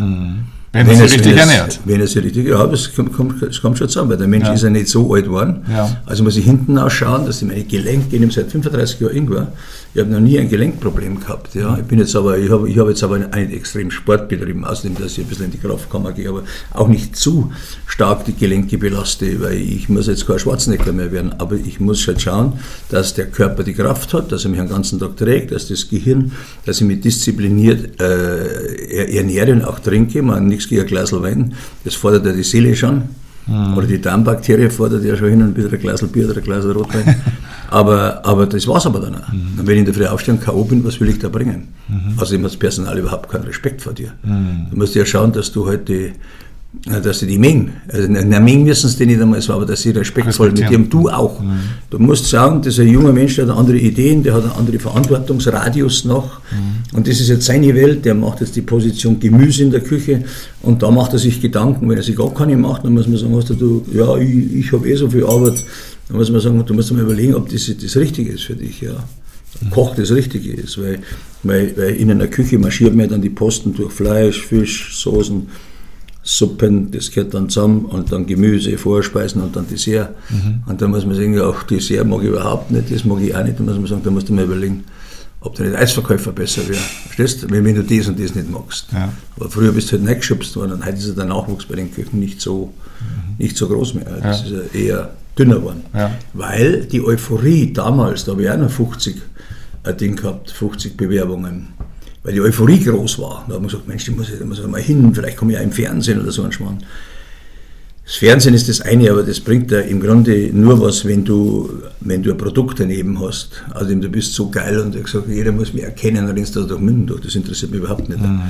Wenn, wenn er sich richtig ernährt. Wenn er sich richtig, ja, das kommt, kommt, das kommt schon zusammen, weil der Mensch ja. ist ja nicht so alt geworden. Ja. Also muss ich hinten ausschauen, dass ich meine Gelenke, ich seit 35 Jahren irgendwo, ich habe noch nie ein Gelenkproblem gehabt. Ja. Ich bin jetzt aber, ich habe, ich habe jetzt aber einen extrem Sport betrieben, außerdem, dass ich ein bisschen in die Kraftkammer gehe, aber auch nicht zu stark die Gelenke belaste, weil ich muss jetzt kein Schwarzenegger mehr werden, aber ich muss halt schauen, dass der Körper die Kraft hat, dass er mich den ganzen Tag trägt, dass das Gehirn, dass ich mich diszipliniert äh, ernähre und auch trinke, man nichts gegen ein Glas Wein, das fordert ja die Seele schon. Mhm. Oder die Darmbakterie fordert ja schon hin und wieder ein Glas Bier oder ein Glas Rotwein. (laughs) aber, aber das war es aber dann auch. Mhm. Und wenn ich in der Früh aufstehe und K.O. bin, was will ich da bringen? Mhm. Außerdem hat das Personal überhaupt keinen Respekt vor dir. Mhm. Du musst ja schauen, dass du halt die, dass sie die mengen. Also, na, mengen müssen sie nicht einmal so, aber dass sie respektvoll mit dem du auch. Mhm. Du musst sagen, das ist ein junger Mensch, der hat andere Ideen, der hat einen anderen Verantwortungsradius noch. Mhm. Und das ist jetzt seine Welt, der macht jetzt die Position Gemüse in der Küche und da macht er sich Gedanken. Wenn er sich gar keine macht, dann muss man sagen, was du, ja, ich, ich habe eh so viel Arbeit. Dann muss man sagen, du musst mal überlegen, ob das das Richtige ist für dich. Ja. Koch das Richtige ist, weil, weil, weil in einer Küche marschiert man dann die Posten durch Fleisch, Fisch, Soßen, Suppen, das gehört dann zusammen und dann Gemüse, Vorspeisen und dann Dessert. Mhm. Und da muss man sagen, auch Dessert mag ich überhaupt nicht, das mag ich auch nicht, da muss man sagen, da musst du mal überlegen, ob der nicht Eisverkäufer besser wäre. Verstehst du? Wenn, du das und das nicht magst. Ja. Aber früher bist du halt reingeschubst worden und heute ist der Nachwuchs bei den Küchen nicht so, mhm. nicht so groß mehr. Das ja. ist ja eher dünner geworden. Ja. Weil die Euphorie damals, da habe ich auch noch 50 ein Ding gehabt, 50 Bewerbungen weil die Euphorie groß war. Da hat man gesagt, Mensch, da muss ich, da muss ich mal hin, vielleicht komme ich ja im Fernsehen oder so ein Schmarrn. Das Fernsehen ist das eine, aber das bringt dir im Grunde nur was, wenn du, wenn du ein Produkt daneben hast. Also du bist so geil und ich sage, jeder muss mich erkennen, dann rennst du durch Minden durch. Das interessiert mich überhaupt nicht. Mhm.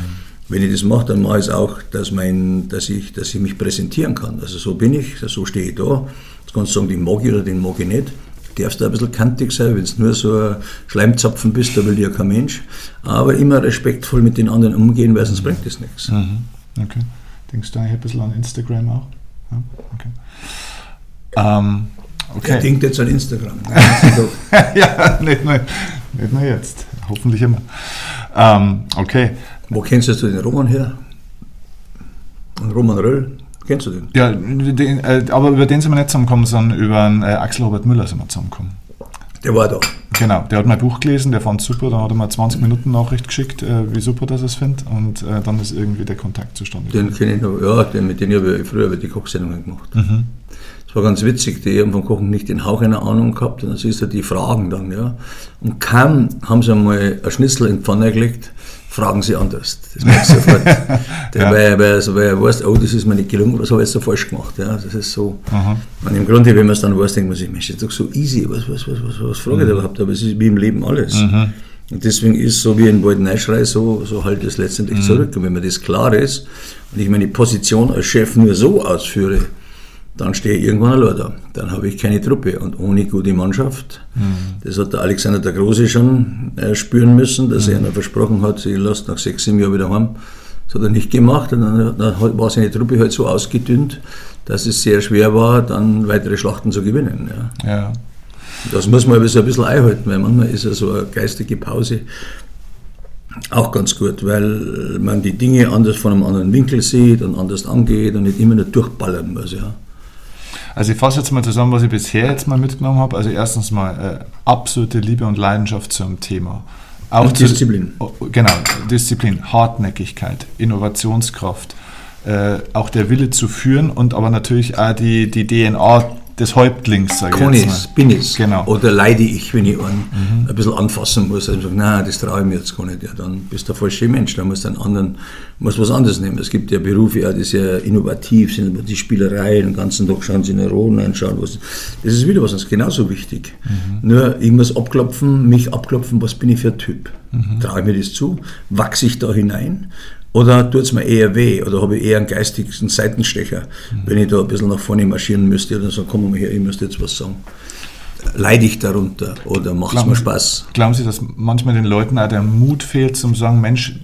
Wenn ich das mache, dann mache ich es auch, dass, mein, dass, ich, dass ich mich präsentieren kann. Also so bin ich, so stehe ich da. Jetzt kannst du sagen, den mag ich oder den mag ich nicht darfst du ein bisschen kantig sein, wenn du nur so ein Schleimzapfen bist, da will dir ja kein Mensch. Aber immer respektvoll mit den anderen umgehen, weil sonst bringt das nichts. Mhm. Okay. Denkst du eigentlich ein bisschen an Instagram auch? Ja, okay. Ähm, okay. Er denkt jetzt an Instagram. (laughs) ja, nicht nur, nicht nur jetzt. Hoffentlich immer. Ähm, okay. Wo kennst du den Roman her? Roman Röll? Kennst du den? Ja, den, äh, aber über den sind wir nicht zusammengekommen, sondern über einen, äh, Axel Robert Müller sind wir zusammengekommen. Der war da. Genau, der hat mein Buch gelesen, der fand es super, dann hat er mir 20 Minuten Nachricht geschickt, äh, wie super das es findet und äh, dann ist irgendwie der Kontakt zustande gekommen. Den kenne ich noch, ja, den, mit dem habe ich früher die Kochsendungen gemacht. Mhm. Das war ganz witzig, die haben vom Kochen nicht den Hauch einer Ahnung gehabt und dann siehst du die Fragen dann, ja. Und kaum haben sie einmal ein Schnitzel in die Pfanne gelegt, fragen sie anders. Das merkst du sofort. (laughs) ja. weil, weil, also, weil er weiß, oh, das ist mir nicht gelungen, was habe ich jetzt so falsch gemacht. Ja, das ist so. Und im Grunde, wenn man es dann weiß, denkt man sich, Mensch, das ist doch so easy, was, was, was, was, was frage ich mhm. überhaupt? Aber es ist wie im Leben alles. Mhm. Und deswegen ist so wie ein Wald Neischrei, so, so halt es letztendlich mhm. zurück. Und wenn mir das klar ist und ich meine Position als Chef nur so ausführe, dann stehe ich irgendwann allein da. Dann habe ich keine Truppe und ohne gute Mannschaft. Mhm. Das hat der Alexander der Große schon äh, spüren müssen, dass mhm. er ihnen versprochen hat, sie lässt nach sechs, sieben Jahren wieder heim. Das hat er nicht gemacht und dann, dann war seine Truppe halt so ausgedünnt, dass es sehr schwer war, dann weitere Schlachten zu gewinnen. Ja. ja. Das muss man so ein bisschen einhalten, weil manchmal ist ja so eine geistige Pause auch ganz gut, weil man die Dinge anders von einem anderen Winkel sieht und anders angeht und nicht immer nur durchballern muss. Ja. Also ich fasse jetzt mal zusammen, was ich bisher jetzt mal mitgenommen habe. Also erstens mal äh, absolute Liebe und Leidenschaft zum Thema. Auch und Disziplin. Zu, oh, genau, Disziplin, Hartnäckigkeit, Innovationskraft, äh, auch der Wille zu führen und aber natürlich auch die, die DNA des Häuptlings, sage ich jetzt mal. bin ich genau. Oder leide ich, wenn ich einen mhm. ein bisschen anfassen muss. Also sage, nein, das traue ich mir jetzt gar nicht. Ja, dann bist du der falsche Mensch. Da musst du einen anderen, musst was anderes nehmen. Es gibt ja Berufe, ja, die sehr innovativ sind, aber die Spielerei, den ganzen Tag schauen sie in Neuronen anschauen. Was, das ist wieder was, das ist genauso wichtig. Mhm. Nur, ich muss abklopfen, mich abklopfen, was bin ich für ein Typ? Mhm. Traue ich mir das zu? Wachse ich da hinein? Oder tut es mir eher weh? Oder habe ich eher einen geistigen Seitenstecher, mhm. wenn ich da ein bisschen nach vorne marschieren müsste oder so, komm mal her, ich müsste jetzt was sagen. Leide ich darunter oder macht es mir Spaß? Glauben Sie, dass manchmal den Leuten auch der Mut fehlt, zum sagen, Mensch,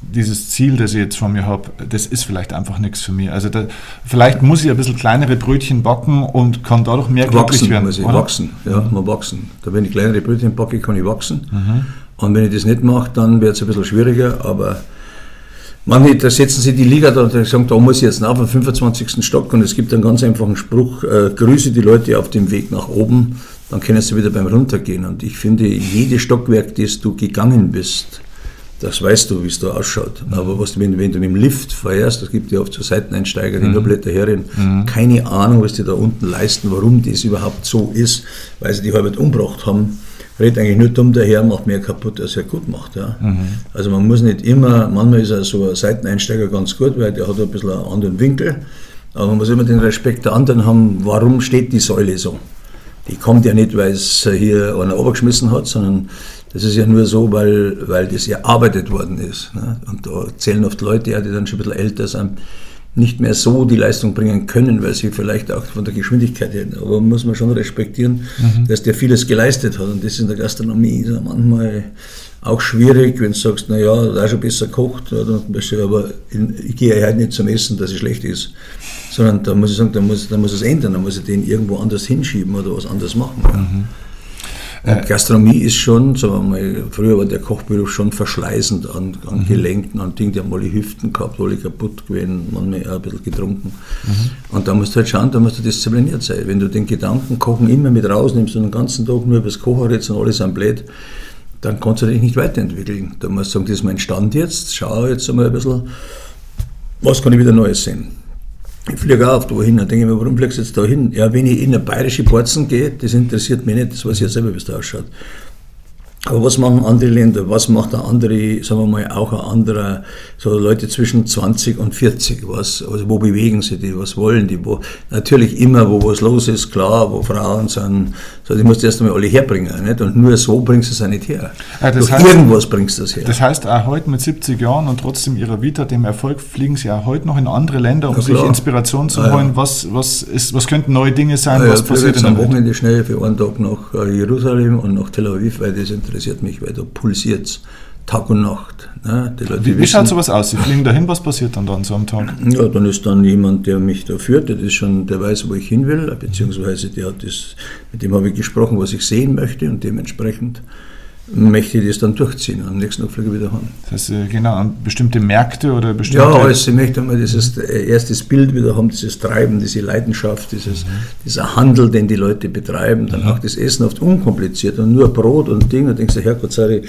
dieses Ziel, das ich jetzt von mir habe, das ist vielleicht einfach nichts für mich. Also da, vielleicht muss ich ein bisschen kleinere Brötchen backen und kann dadurch mehr wachsen, glücklich werden. Muss ich wachsen, ja, mhm. mal wachsen. Da wenn ich kleinere Brötchen backe, kann ich wachsen. Mhm. Und wenn ich das nicht mache, dann wird es ein bisschen schwieriger, aber Manche, da setzen sie die Liga da und sagen, da muss ich jetzt nach dem 25. Stock und es gibt einen ganz einfachen Spruch, äh, grüße die Leute auf dem Weg nach oben, dann können sie wieder beim Runtergehen. Und ich finde, jedes Stockwerk, das du gegangen bist, das weißt du, wie es da ausschaut. Aber was, wenn, wenn du mit dem Lift fährst, das gibt ja oft so Seiteneinsteiger, die mhm. nur Blätter herin, mhm. keine Ahnung, was die da unten leisten, warum das überhaupt so ist, weil sie die halb umgebracht haben redet eigentlich nur dumm daher, macht mehr kaputt, als er gut macht. Ja. Mhm. Also man muss nicht immer, manchmal ist so ein Seiteneinsteiger ganz gut, weil der hat ein bisschen einen anderen Winkel, aber man muss immer den Respekt der anderen haben, warum steht die Säule so. Die kommt ja nicht, weil es hier einer obergeschmissen hat, sondern das ist ja nur so, weil, weil das erarbeitet worden ist. Ne? Und da zählen oft Leute, die dann schon ein bisschen älter sind, nicht mehr so die Leistung bringen können, weil sie vielleicht auch von der Geschwindigkeit her, aber muss man schon respektieren, mhm. dass der vieles geleistet hat und das in der Gastronomie ist manchmal auch schwierig, wenn du sagst, naja, da schon besser kocht, oder, aber ich gehe halt nicht zum Essen, dass es schlecht ist, sondern da muss ich sagen, da muss, da muss es ändern, da muss ich den irgendwo anders hinschieben oder was anderes machen. Mhm. Und Gastronomie ist schon, sagen wir mal, früher war der Kochberuf schon verschleißend an, an mhm. Gelenken, an Dingen, die haben alle Hüften gehabt, alle kaputt gewesen, manchmal auch ein bisschen getrunken. Mhm. Und da musst du halt schauen, da musst du diszipliniert sein. Wenn du den Gedanken Kochen immer mit rausnimmst und den ganzen Tag nur über das Kochen redest und alles am blöd, dann kannst du dich nicht weiterentwickeln. Da musst du sagen, das ist mein Stand jetzt, schau jetzt einmal ein bisschen, was kann ich wieder Neues sehen. Ich fliege auch oft wohin, dann denke ich mir, warum fliegst du jetzt da hin? Ja, wenn ich in eine bayerische Porzen gehe, das interessiert mich nicht, das weiß ich ja selber, wie es da ausschaut. Aber was machen andere Länder? Was macht ein andere, sagen wir mal, auch ein anderer, so Leute zwischen 20 und 40? Was, also wo bewegen sie die? Was wollen die? Wo, natürlich immer, wo was los ist, klar, wo Frauen sind, so, die musst du erst einmal alle herbringen, nicht? Und nur so bringst du es auch nicht her. Ja, das heißt, irgendwas bringst du es her. Das heißt, auch heute mit 70 Jahren und trotzdem ihrer Vita, dem Erfolg, fliegen sie auch heute noch in andere Länder, um sich Inspiration zu holen. Ja. Was, was, ist, was könnten neue Dinge sein? Ja, was passiert jetzt am Wochenende schnell für einen Tag nach äh, Jerusalem und nach Tel Aviv, weil das interessiert interessiert mich, weil da pulsiert Tag und Nacht. Ne? wie, wie schaut sowas aus? Sie fliegen dahin, was passiert dann, dann so am Tag? Ja, dann ist dann jemand, der mich da führt, der, ist schon, der weiß, wo ich hin will, beziehungsweise der hat das, mit dem habe ich gesprochen, was ich sehen möchte und dementsprechend möchte ich das dann durchziehen. Am nächsten Tag fliege ich wieder heim. Das heißt, äh, genau, an bestimmte Märkte oder bestimmte... Ja, also ich möchte einmal dieses äh, erstes Bild wieder haben, dieses Treiben, diese Leidenschaft, dieses, mhm. dieser Handel, den die Leute betreiben, dann mhm. auch das Essen oft unkompliziert und nur Brot und Ding, dann denkst du, Herrgott sei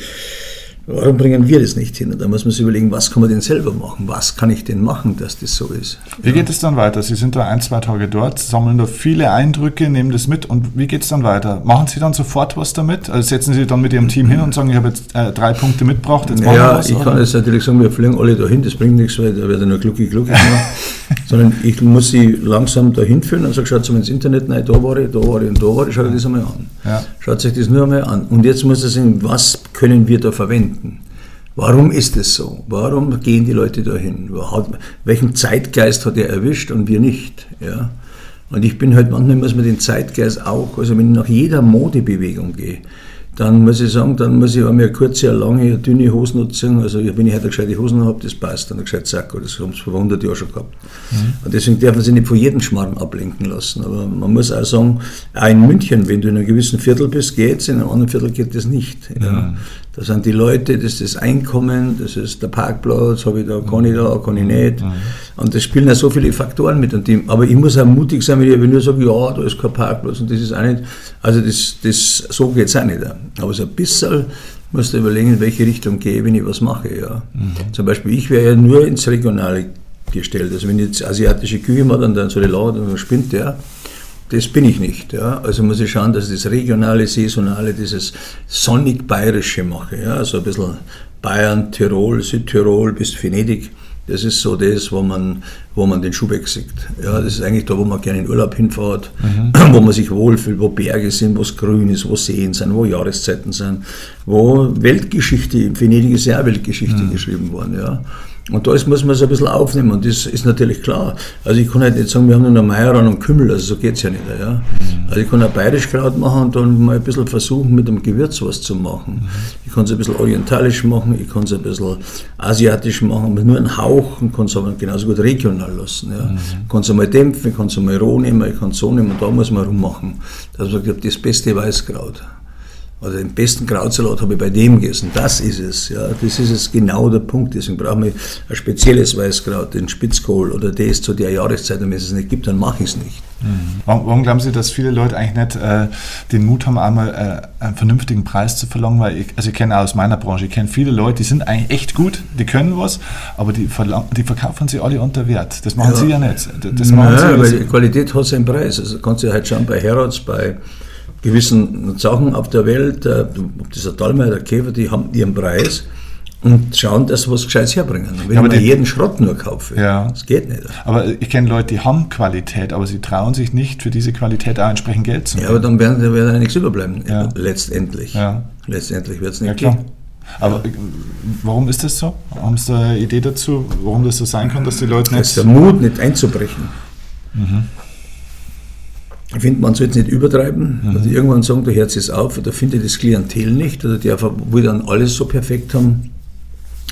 Warum bringen wir das nicht hin? Und da muss man sich überlegen, was kann man denn selber machen? Was kann ich denn machen, dass das so ist? Wie ja. geht es dann weiter? Sie sind da ein, zwei Tage dort, sammeln da viele Eindrücke, nehmen das mit und wie geht es dann weiter? Machen Sie dann sofort was damit? Also setzen Sie dann mit Ihrem Team hin und sagen, ich habe jetzt äh, drei Punkte mitgebracht, jetzt machen ja, wir was? Ja, ich kann jetzt natürlich sagen, wir fliegen alle dahin, das bringt nichts, weil da wird nur gluckig, gluckig (laughs) Sondern ich muss sie langsam dahin führen und sage, schaut mal ins Internet, nein, da war ich, da war ich und da war ich, schaut euch das einmal an. Ja. Schaut sich das nur einmal an. Und jetzt muss er sehen, was können wir da verwenden? Warum ist es so? Warum gehen die Leute dahin? Welchen Zeitgeist hat er erwischt und wir nicht? Ja? Und ich bin halt, manchmal muss man den Zeitgeist auch, also wenn ich nach jeder Modebewegung gehe, dann muss ich sagen, dann muss ich auch mir kurze, lange, dünne Hosen anziehen. Also wenn ich heute eine gescheite Hosen habe, das passt, dann ein gescheites Sakko, das haben sie vor 100 Jahren schon gehabt. Mhm. Und deswegen darf man sich nicht von jedem Schmarrn ablenken lassen. Aber man muss auch sagen, auch in München, wenn du in einem gewissen Viertel bist, geht es, in einem anderen Viertel geht das nicht. Ja. Da sind die Leute, das ist das Einkommen, das ist der Parkplatz, habe ich da, kann ich da, kann ich nicht. Mhm. Und das spielen ja so viele Faktoren mit. Und die, aber ich muss auch mutig sein, wenn ich nur sage, ja, da ist kein Parkplatz und das ist auch nicht. Also das, das, so geht es auch nicht. Aber so ein bisschen musst du überlegen, in welche Richtung gehe, wenn ich was mache. Ja. Mhm. Zum Beispiel, ich wäre ja nur ins Regionale gestellt. Also wenn ich jetzt asiatische Küche mache, dann, dann soll ich laut und dann spinnt der. Das bin ich nicht. Ja. Also muss ich schauen, dass ich das regionale, saisonale, dieses sonnig-bayerische mache. Ja. Also ein bisschen Bayern, Tirol, Südtirol bis Venedig das ist so das, wo man, wo man den Schubeck sieht. Ja, das ist eigentlich da, wo man gerne in Urlaub hinfährt, mhm. (clears throat) wo man sich wohlfühlt, wo Berge sind, wo es grün ist, wo Seen sind, wo Jahreszeiten sind, wo Weltgeschichte, in Venedig ist ja auch Weltgeschichte mhm. geschrieben worden. Ja. Und da muss man es ein bisschen aufnehmen und das ist natürlich klar. Also ich kann halt nicht sagen, wir haben nur einen Meieran und Kümmel, also so geht es ja nicht. Ja. Mhm. Also ich kann ein Bayerischkraut machen und dann mal ein bisschen versuchen, mit dem Gewürz was zu machen. Mhm. Ich kann es ein bisschen orientalisch machen, ich kann es ein bisschen asiatisch machen, mit nur einen Hauch und kann es aber genauso gut regional lassen. Ja. Mhm. Ich kann es einmal dämpfen, ich kann es einmal roh nehmen, ich kann es so nehmen und da muss man rummachen. Das ist das beste Weißkraut. Also den besten Krautsalat habe ich bei dem gegessen. Das ist es. Ja. Das ist es genau der Punkt. Deswegen brauchen wir ein spezielles Weißkraut, den Spitzkohl oder das zu der Jahreszeit. Und wenn es es nicht gibt, dann mache ich es nicht. Mhm. Warum, warum, glauben Sie, dass viele Leute eigentlich nicht äh, den Mut haben, einmal äh, einen vernünftigen Preis zu verlangen? Weil ich, also ich kenne aus meiner Branche, ich kenne viele Leute, die sind eigentlich echt gut, die können was, aber die, die verkaufen sie alle unter Wert. Das machen ja. Sie ja nicht. Das machen Nein, Sie, weil die Qualität hat seinen Preis. Also kannst du halt schauen bei Herods, bei gewissen Sachen auf der Welt, äh, ob dieser Dalmer, der Käfer, die haben ihren Preis und schauen, dass sie was Gescheites herbringen. Wenn ja, ich jeden Schrott nur kaufe, ja. das geht nicht. Aber ich kenne Leute, die haben Qualität, aber sie trauen sich nicht, für diese Qualität auch entsprechend Geld zu nehmen. Ja, aber dann werden, werden ja nichts überbleiben, ja. letztendlich. Ja. Letztendlich wird es nicht ja, gehen. Aber warum ist das so? Haben Sie eine Idee dazu, warum das so sein kann, dass die Leute nicht... Es ist der Mut, nicht einzubrechen. Mhm. Ich finde, man sollte es nicht übertreiben. Mhm. Also irgendwann sagen, der Herz ist auf, oder findet das Klientel nicht, oder die einfach will dann alles so perfekt haben.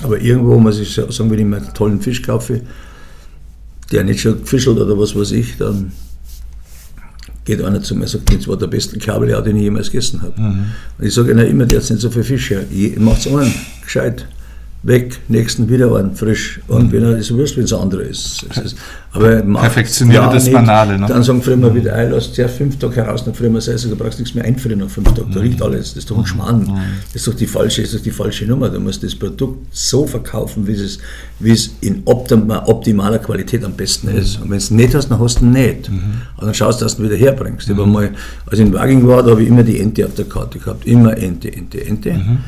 Aber irgendwo muss ich sagen, wenn ich mir einen tollen Fisch kaufe, der nicht schon gefischelt oder was weiß ich, dann geht einer zu mir und sagt, das war der beste Kabeljau, den ich jemals gegessen habe. Mhm. Und ich sage immer, der hat nicht so viel Fische. Macht es einen, gescheit weg, nächsten wieder einen, frisch. Und mhm. wenn er ist wurscht, wenn es andere ist. ist aber (laughs) Perfektioniere das nicht, Banale. Ne? Dann sagen früher mal wieder, ey, lass zuerst fünf Tage heraus, dann früher mal sagen, du brauchst nichts mehr einfrieren nach fünf Tagen, da riecht alles, das ist doch ein Schmarrn. Mhm. Das ist doch die falsche, ist doch die falsche Nummer. Du musst das Produkt so verkaufen, wie es, wie es in optimaler Qualität am besten ist. Und wenn es nicht hast, dann hast du nicht. Mhm. Und dann schaust du, dass du wieder herbringst. Ich mal, als ich in Wagen war, da habe ich immer die Ente auf der Karte gehabt. Immer Ente, Ente, Ente. Mhm.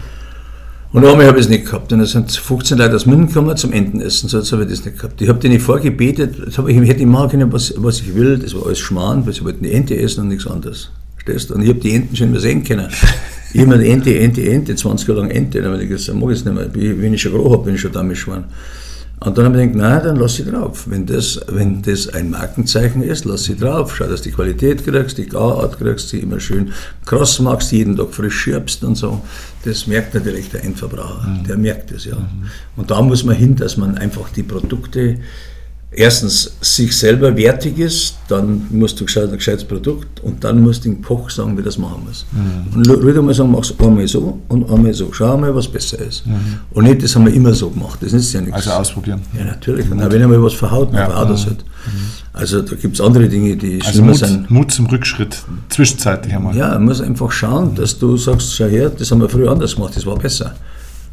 Und einmal habe ich es nicht gehabt. Und es sind 15 Leute aus München gekommen zum Entenessen. So habe ich das nicht gehabt. Ich habe denen vorgebetet, ich hätte nicht machen können, was, was ich will. Das war alles Schmarrn, weil sie wollten die Ente essen und nichts anderes. Verstehst Und ich habe die Enten schon immer sehen können. Ich habe mir Ente, Ente, Ente, 20 Jahre lang Ente. Dann habe ich gesagt, mag ich es nicht mehr. Wenn ich schon groß habe, bin ich schon damit geworden. Und dann habe ich gedacht, nein, dann lass sie drauf. Wenn das, wenn das ein Markenzeichen ist, lass sie drauf. Schau, dass du die Qualität kriegst, die Garart kriegst, die immer schön kross machst, jeden Tag frisch schirbst und so. Das merkt natürlich der Endverbraucher. Mhm. Der merkt das, ja. Mhm. Und da muss man hin, dass man einfach die Produkte erstens sich selber wertig ist, dann musst du ein gescheites Produkt und dann musst du dem Koch sagen, wie das machen muss. Mhm. Und wieder mal sagen, mach es einmal so und einmal so. Schau mal, was besser ist. Mhm. Und nicht, das haben wir immer so gemacht. Das ist ja nichts. Also ausprobieren. Ja, natürlich. Und wenn einmal was verhaut, dann ja. verhaut das halt. Mhm. Also da gibt es andere Dinge, die also Mut, sind. Mut zum Rückschritt, zwischenzeitlich einmal. Ja, man muss einfach schauen, dass du sagst, schau her, das haben wir früher anders gemacht, das war besser.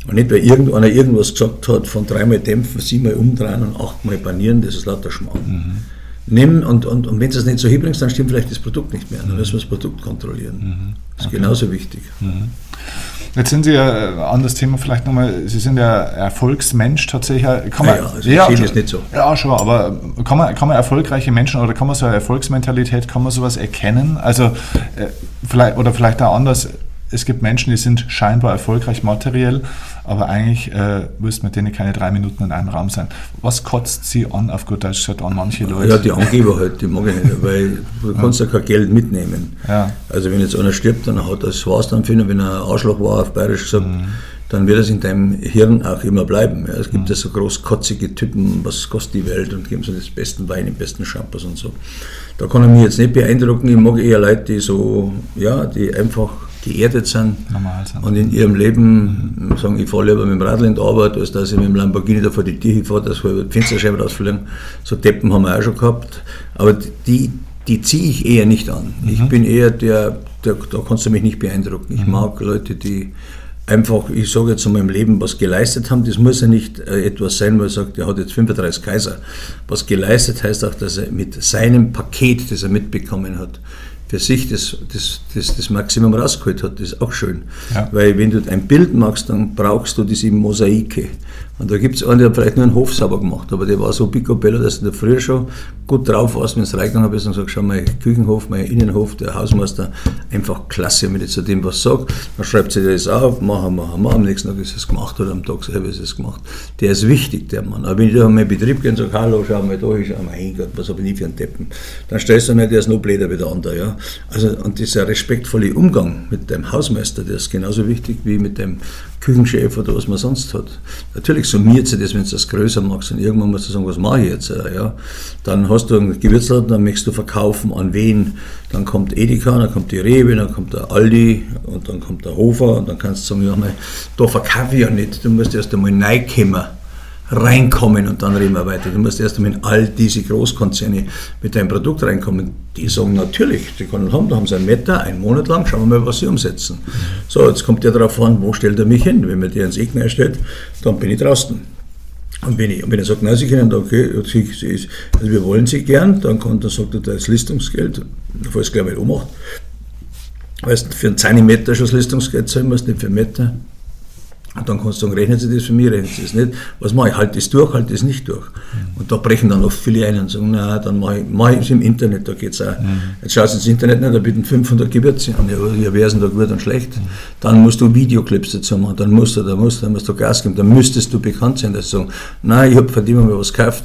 Und nicht, weil irgendeiner irgendwas gesagt hat, von dreimal dämpfen, siebenmal umdrehen und achtmal panieren, das ist lauter Schmarrn. Mhm. Nimm und, und, und wenn du es nicht so hinbringst, dann stimmt vielleicht das Produkt nicht mehr. Dann müssen wir das Produkt kontrollieren. Mhm. Das ist okay. genauso wichtig. Mhm. Jetzt sind Sie ja, äh, anderes Thema vielleicht nochmal, Sie sind ja Erfolgsmensch tatsächlich. Kann man, ja, also ja, ist nicht so. Ja, schon, aber kann man, kann man erfolgreiche Menschen oder kann man so eine Erfolgsmentalität, kann man sowas erkennen? Also, äh, vielleicht, oder vielleicht auch anders, es gibt Menschen, die sind scheinbar erfolgreich materiell, aber eigentlich äh, müssten mit denen keine drei Minuten in einem Raum sein. Was kotzt sie an, auf gut Deutsch gesagt, an manche Leute? Ja, die Angeber halt, die mag ich nicht, weil du kannst ja kein Geld mitnehmen. Ja. Also wenn jetzt einer stirbt, dann hat das was dann für wenn er ein Arschloch war, auf Bayerisch gesagt, mhm. dann wird es in deinem Hirn auch immer bleiben. Ja. Es gibt mhm. ja so großkotzige Typen, was kostet die Welt und geben so das besten Wein, den besten Shampoos und so. Da kann er mich jetzt nicht beeindrucken. Ich mag eher Leute, die so, ja, die einfach geerdet sind, sind. und in ihrem Leben mhm. sagen, ich fahre lieber mit dem Radl in die Arbeit, als dass ich mit dem Lamborghini da vor die Tür fahre, dass wir die Fensterscheibe rausfliegen. So Deppen haben wir auch schon gehabt. Aber die, die ziehe ich eher nicht an. Mhm. Ich bin eher der, der, da kannst du mich nicht beeindrucken. Ich mhm. mag Leute, die einfach, ich sage jetzt in meinem Leben, was geleistet haben. Das muss ja nicht äh, etwas sein, wo er sagt, er hat jetzt 35 Kaiser. Was geleistet heißt auch, dass er mit seinem Paket, das er mitbekommen hat, für sich das, das, das, das Maximum rausgeholt hat. Das ist auch schön. Ja. Weil wenn du ein Bild machst, dann brauchst du diese Mosaike. Und da gibt es einen, der hat vielleicht nur einen Hof sauber gemacht, aber der war so picobello, dass du da früher schon gut drauf warst, wenn du reingegangen bist und sagst, schau, mein Küchenhof, mein Innenhof, der Hausmeister, einfach klasse, wenn ich zu dem was sage. Dann schreibt sie das auf, machen, machen, machen, am nächsten Tag ist es gemacht oder am Tag selber ist es gemacht. Der ist wichtig, der Mann. Aber wenn ich da in meinen Betrieb gehe und sage, hallo, schau mal da, ich sage, mein Gott, was habe ich nie für einen Deppen, dann stellst du nicht, der ist noch bläder wie der andere. Ja? Also, und dieser respektvolle Umgang mit dem Hausmeister, der ist genauso wichtig wie mit dem Küchenchef oder was man sonst hat. Natürlich summiert sich das, wenn du das größer machst und irgendwann musst du sagen, was mache ich jetzt? Ja? Dann hast du einen Gewürzladen, dann möchtest du verkaufen an wen? Dann kommt Edeka, dann kommt die Rewe, dann kommt der Aldi und dann kommt der Hofer und dann kannst du sagen, ja, mal, da verkaufe ich ja nicht, du musst erst einmal reinkommen reinkommen und dann reden wir weiter. Du musst erst einmal in all diese Großkonzerne mit deinem Produkt reinkommen. Die sagen natürlich, die können haben, da haben sie ein Meter, einen Monat lang, schauen wir mal, was sie umsetzen. So, jetzt kommt der darauf an, wo stellt er mich hin? Wenn man dir ins Ecken einstellt, dann bin ich draußen. Und wenn, ich, und wenn er sagt, nein, Sie können okay, also wir wollen Sie gern, dann, kann, dann sagt er, da ist Listungsgeld, falls es gleich mal ummacht. Weißt für einen Zentimeter schon das Listungsgeld zahlen musst, nicht für einen Meter. Und dann kannst du sagen, rechnen Sie das für mich, rechnen Sie das nicht. Was mache ich? Halte das durch, halte das nicht durch. Und da brechen dann oft viele ein und sagen, na, dann mache ich, mache ich es im Internet, da geht es auch. Mhm. Jetzt schaust du ins Internet nicht, da bieten 500 Gewürze an. Ja, wer ist denn da gut und schlecht? Mhm. Dann musst du Videoclips dazu machen, dann musst du, da musst du, dann musst du Gas geben, dann müsstest du bekannt sein, dass du sagen, nein, ich habe von dem mal was gekauft,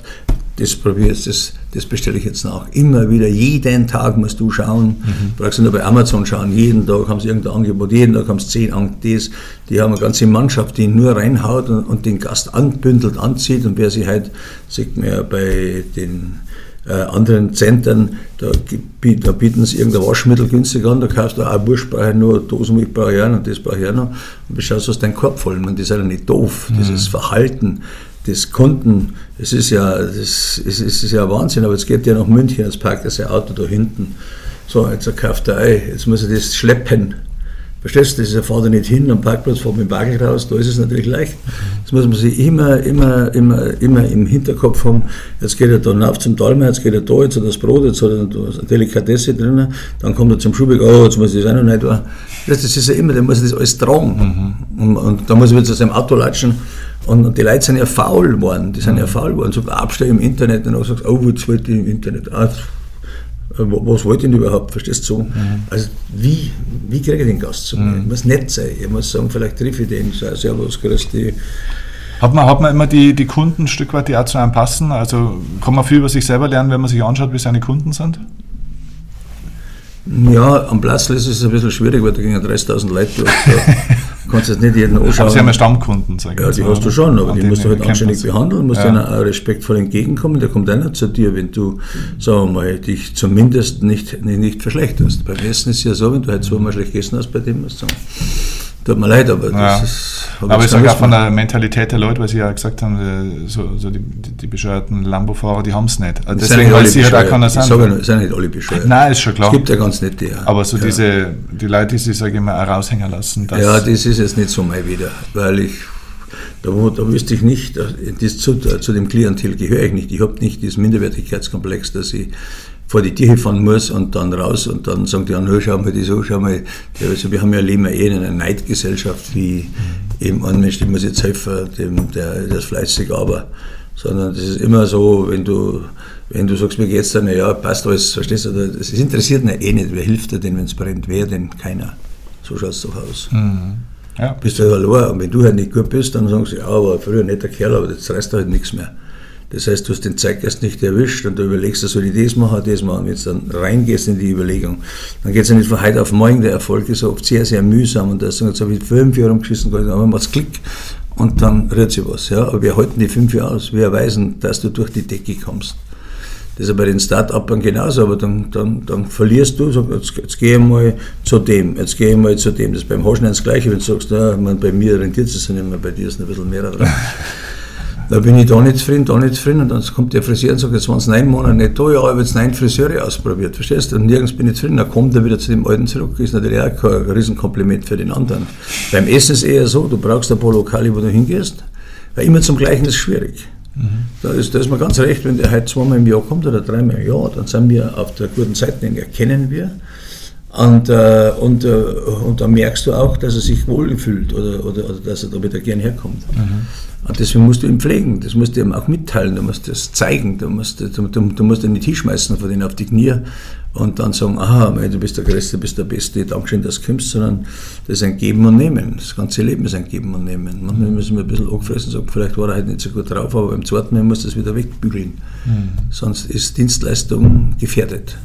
das probiere das, das bestelle ich jetzt nach. Immer wieder, jeden Tag musst du schauen. Mhm. Brauchst du nur bei Amazon schauen, jeden Tag haben sie irgendein Angebot, jeden Tag haben sie zehn Angebote. Die haben eine ganze Mannschaft, die nur reinhaut und, und den Gast anbündelt, anzieht. Und wer sie halt, sieht man ja bei den äh, anderen Zentren, da, da, bieten sie irgendein Waschmittel günstig an, da kaufst du auch Wurst brauche ich nur, Dosenmilch brauche ich auch noch, das brauche ich auch noch, und beschaust, was dein Korb voll. Man, das ist ja nicht doof, mhm. dieses Verhalten des Kunden, es ist ja, das, es ist ja Wahnsinn, aber jetzt geht ja nach München, jetzt parkt er sein Auto da hinten, so, jetzt kauft er ein, jetzt muss er das schleppen Verstehst du, das ist, er fährt er nicht hin am Parkplatz, fährt mit dem Wagen raus, da ist es natürlich leicht. Das muss man sich immer, immer, immer, immer im Hinterkopf haben. Jetzt geht er da rauf zum Talmer, jetzt geht er da, jetzt hat er das Brot, jetzt hat er eine Delikatesse drin, dann kommt er zum Schubeck, oh, jetzt muss ich das auch noch nicht tun. Das ist ja immer, der muss das alles tragen. Mhm. Und, und da muss er wieder zu seinem Auto latschen. Und, die Leute sind ja faul geworden, die sind ja faul geworden. So abstellen im Internet und dann sagst oh, jetzt wollte ich im Internet. Ah, äh, was wollte ich denn überhaupt, verstehst du? So? Mhm. Also wie, wie kriege ich den Gast zu mir? Mhm. Ich muss nett sein, ich muss sagen, vielleicht treffe ich den, so, servus, grüß dich. Hat man, hat man immer die, die Kunden ein Stück weit, die auch zu einem passen? Also kann man viel über sich selber lernen, wenn man sich anschaut, wie seine Kunden sind? Ja, am Platz ist es ein bisschen schwierig, weil da gingen 30.000 Leute durch. (laughs) kannst jetzt nicht jeden anschauen. Aber Sie haben ja Stammkunden, sag ich Ja, die hast du schon, aber die, die musst du halt anständig behandeln, musst ja. denen auch respektvoll entgegenkommen. Der kommt einer zu dir, wenn du, sagen wir mal, dich zumindest nicht, nicht, nicht verschlechterst. Beim Essen ist es ja so, wenn du halt zweimal schlecht gegessen hast, bei dem musst du sagen, Tut mir leid, aber ja. das ist. Aber ich sage auch von der Mentalität der Leute, weil Sie ja gesagt haben, äh, so, so die, die, die bescheuerten Lambo-Fahrer, die haben es nicht. Also deswegen, weil sie halt auch keiner sind. Ich sage, es sind nicht alle bescheuert. Nein, ist schon klar. Es gibt ja ganz nette. Ja. Aber so ja. diese, die Leute, die sich, sage ich mal, raushängen lassen. ja, das ist jetzt nicht so mal wieder, weil ich. Da, da wüsste ich nicht, das zu, zu dem Klientel gehöre ich nicht. Ich habe nicht dieses Minderwertigkeitskomplex, dass ich vor die Tür fahren muss und dann raus und dann sagen die anderen, schau mal das an, schau mal. Also wir haben ja leben eh in einer Neidgesellschaft, wie eben ein Mensch, dem muss jetzt helfen, dem, der, der ist fleißig, aber. Sondern das ist immer so, wenn du, wenn du sagst, mir geht's dann, ja, passt alles, verstehst du, das interessiert ihn eh nicht, wer hilft dir denn, wenn es brennt, wer denn? Keiner. So schaut es doch aus. Mhm. Ja. Bist du halt allein und wenn du halt nicht gut bist, dann sagen sie, ja, aber früher ein netter Kerl, aber jetzt reißt halt nichts mehr. Das heißt, du hast den Zeitgeist nicht erwischt und du überlegst, soll ich das machen, das machen. Wenn du dann reingehst in die Überlegung, dann geht es ja nicht von heute auf morgen. Der Erfolg ist oft sehr, sehr mühsam und jetzt habe ich fünf Jahre umgeschissen, dann macht es Klick und dann rührt sich was. Ja? Aber wir halten die fünf Jahre aus. Wir erweisen, dass du durch die Decke kommst. Das ist ja bei den Start-Upern genauso, aber dann, dann, dann verlierst du, sagst, jetzt, jetzt gehe ich mal zu dem, jetzt gehe ich mal zu dem. Das ist beim Hoschen das Gleiche, wenn du sagst, na, man, bei mir rentiert es nicht mehr, bei dir ist ein bisschen mehr dran. Da bin ich da nicht zufrieden, da nicht zufrieden. Und dann kommt der Friseur und sagt, jetzt waren es neun Monate nicht da, ja, ich habe jetzt neun Friseure ausprobiert, verstehst du? Und nirgends bin ich zufrieden. Dann kommt er wieder zu dem Alten zurück, ist natürlich auch kein Riesenkompliment für den anderen. Beim Essen ist es eher so, du brauchst ein paar Lokale, wo du hingehst, weil immer zum Gleichen ist schwierig. Mhm. Da, ist, da ist mir ganz recht, wenn der heute zweimal im Jahr kommt oder dreimal im Jahr, dann sind wir auf der guten Seite, den erkennen wir. Und, äh, und, äh, und dann merkst du auch, dass er sich wohlfühlt oder, oder, oder dass er da wieder gern herkommt. Mhm. Und deswegen musst du ihn pflegen, das musst du ihm auch mitteilen, du musst das zeigen, du musst, du, du, du musst ihn nicht hinschmeißen von denen auf die Knie und dann sagen, aha, du bist der Größte, du bist der Beste, Dankeschön, dass du kommst, sondern das ist ein Geben und Nehmen. Das ganze Leben ist ein Geben und Nehmen. Manchmal müssen wir ein bisschen angefressen und sagen, vielleicht war er halt nicht so gut drauf, aber beim zweiten Mal muss das wieder wegbügeln. Mhm. Sonst ist Dienstleistung gefährdet.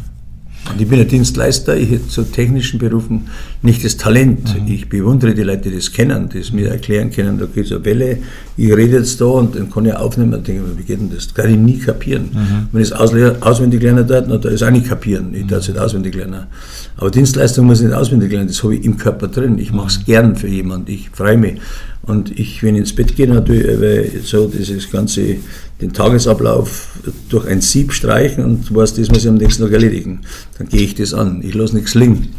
Und ich bin ein Dienstleister, ich hätte zu technischen Berufen nicht das Talent. Mhm. Ich bewundere die Leute, die das kennen, die es mir erklären können, da geht es eine Welle, ich rede jetzt da und dann kann ich aufnehmen und denke mir, wie geht denn das? Das kann ich nie kapieren. Mhm. Wenn ich es auswendig lernen darf, na, da ist auch nicht kapieren, ich darf es nicht auswendig lernen. Aber Dienstleistung muss ich nicht auswendig lernen, das habe ich im Körper drin. Ich mache es mhm. gern für jemanden, ich freue mich. Und ich, wenn ich ins Bett gehe, natürlich, weil so dieses ganze, den Tagesablauf durch ein Sieb streichen und weiß, das muss ich am nächsten Tag erledigen. Dann gehe ich das an. Ich lasse nichts liegen.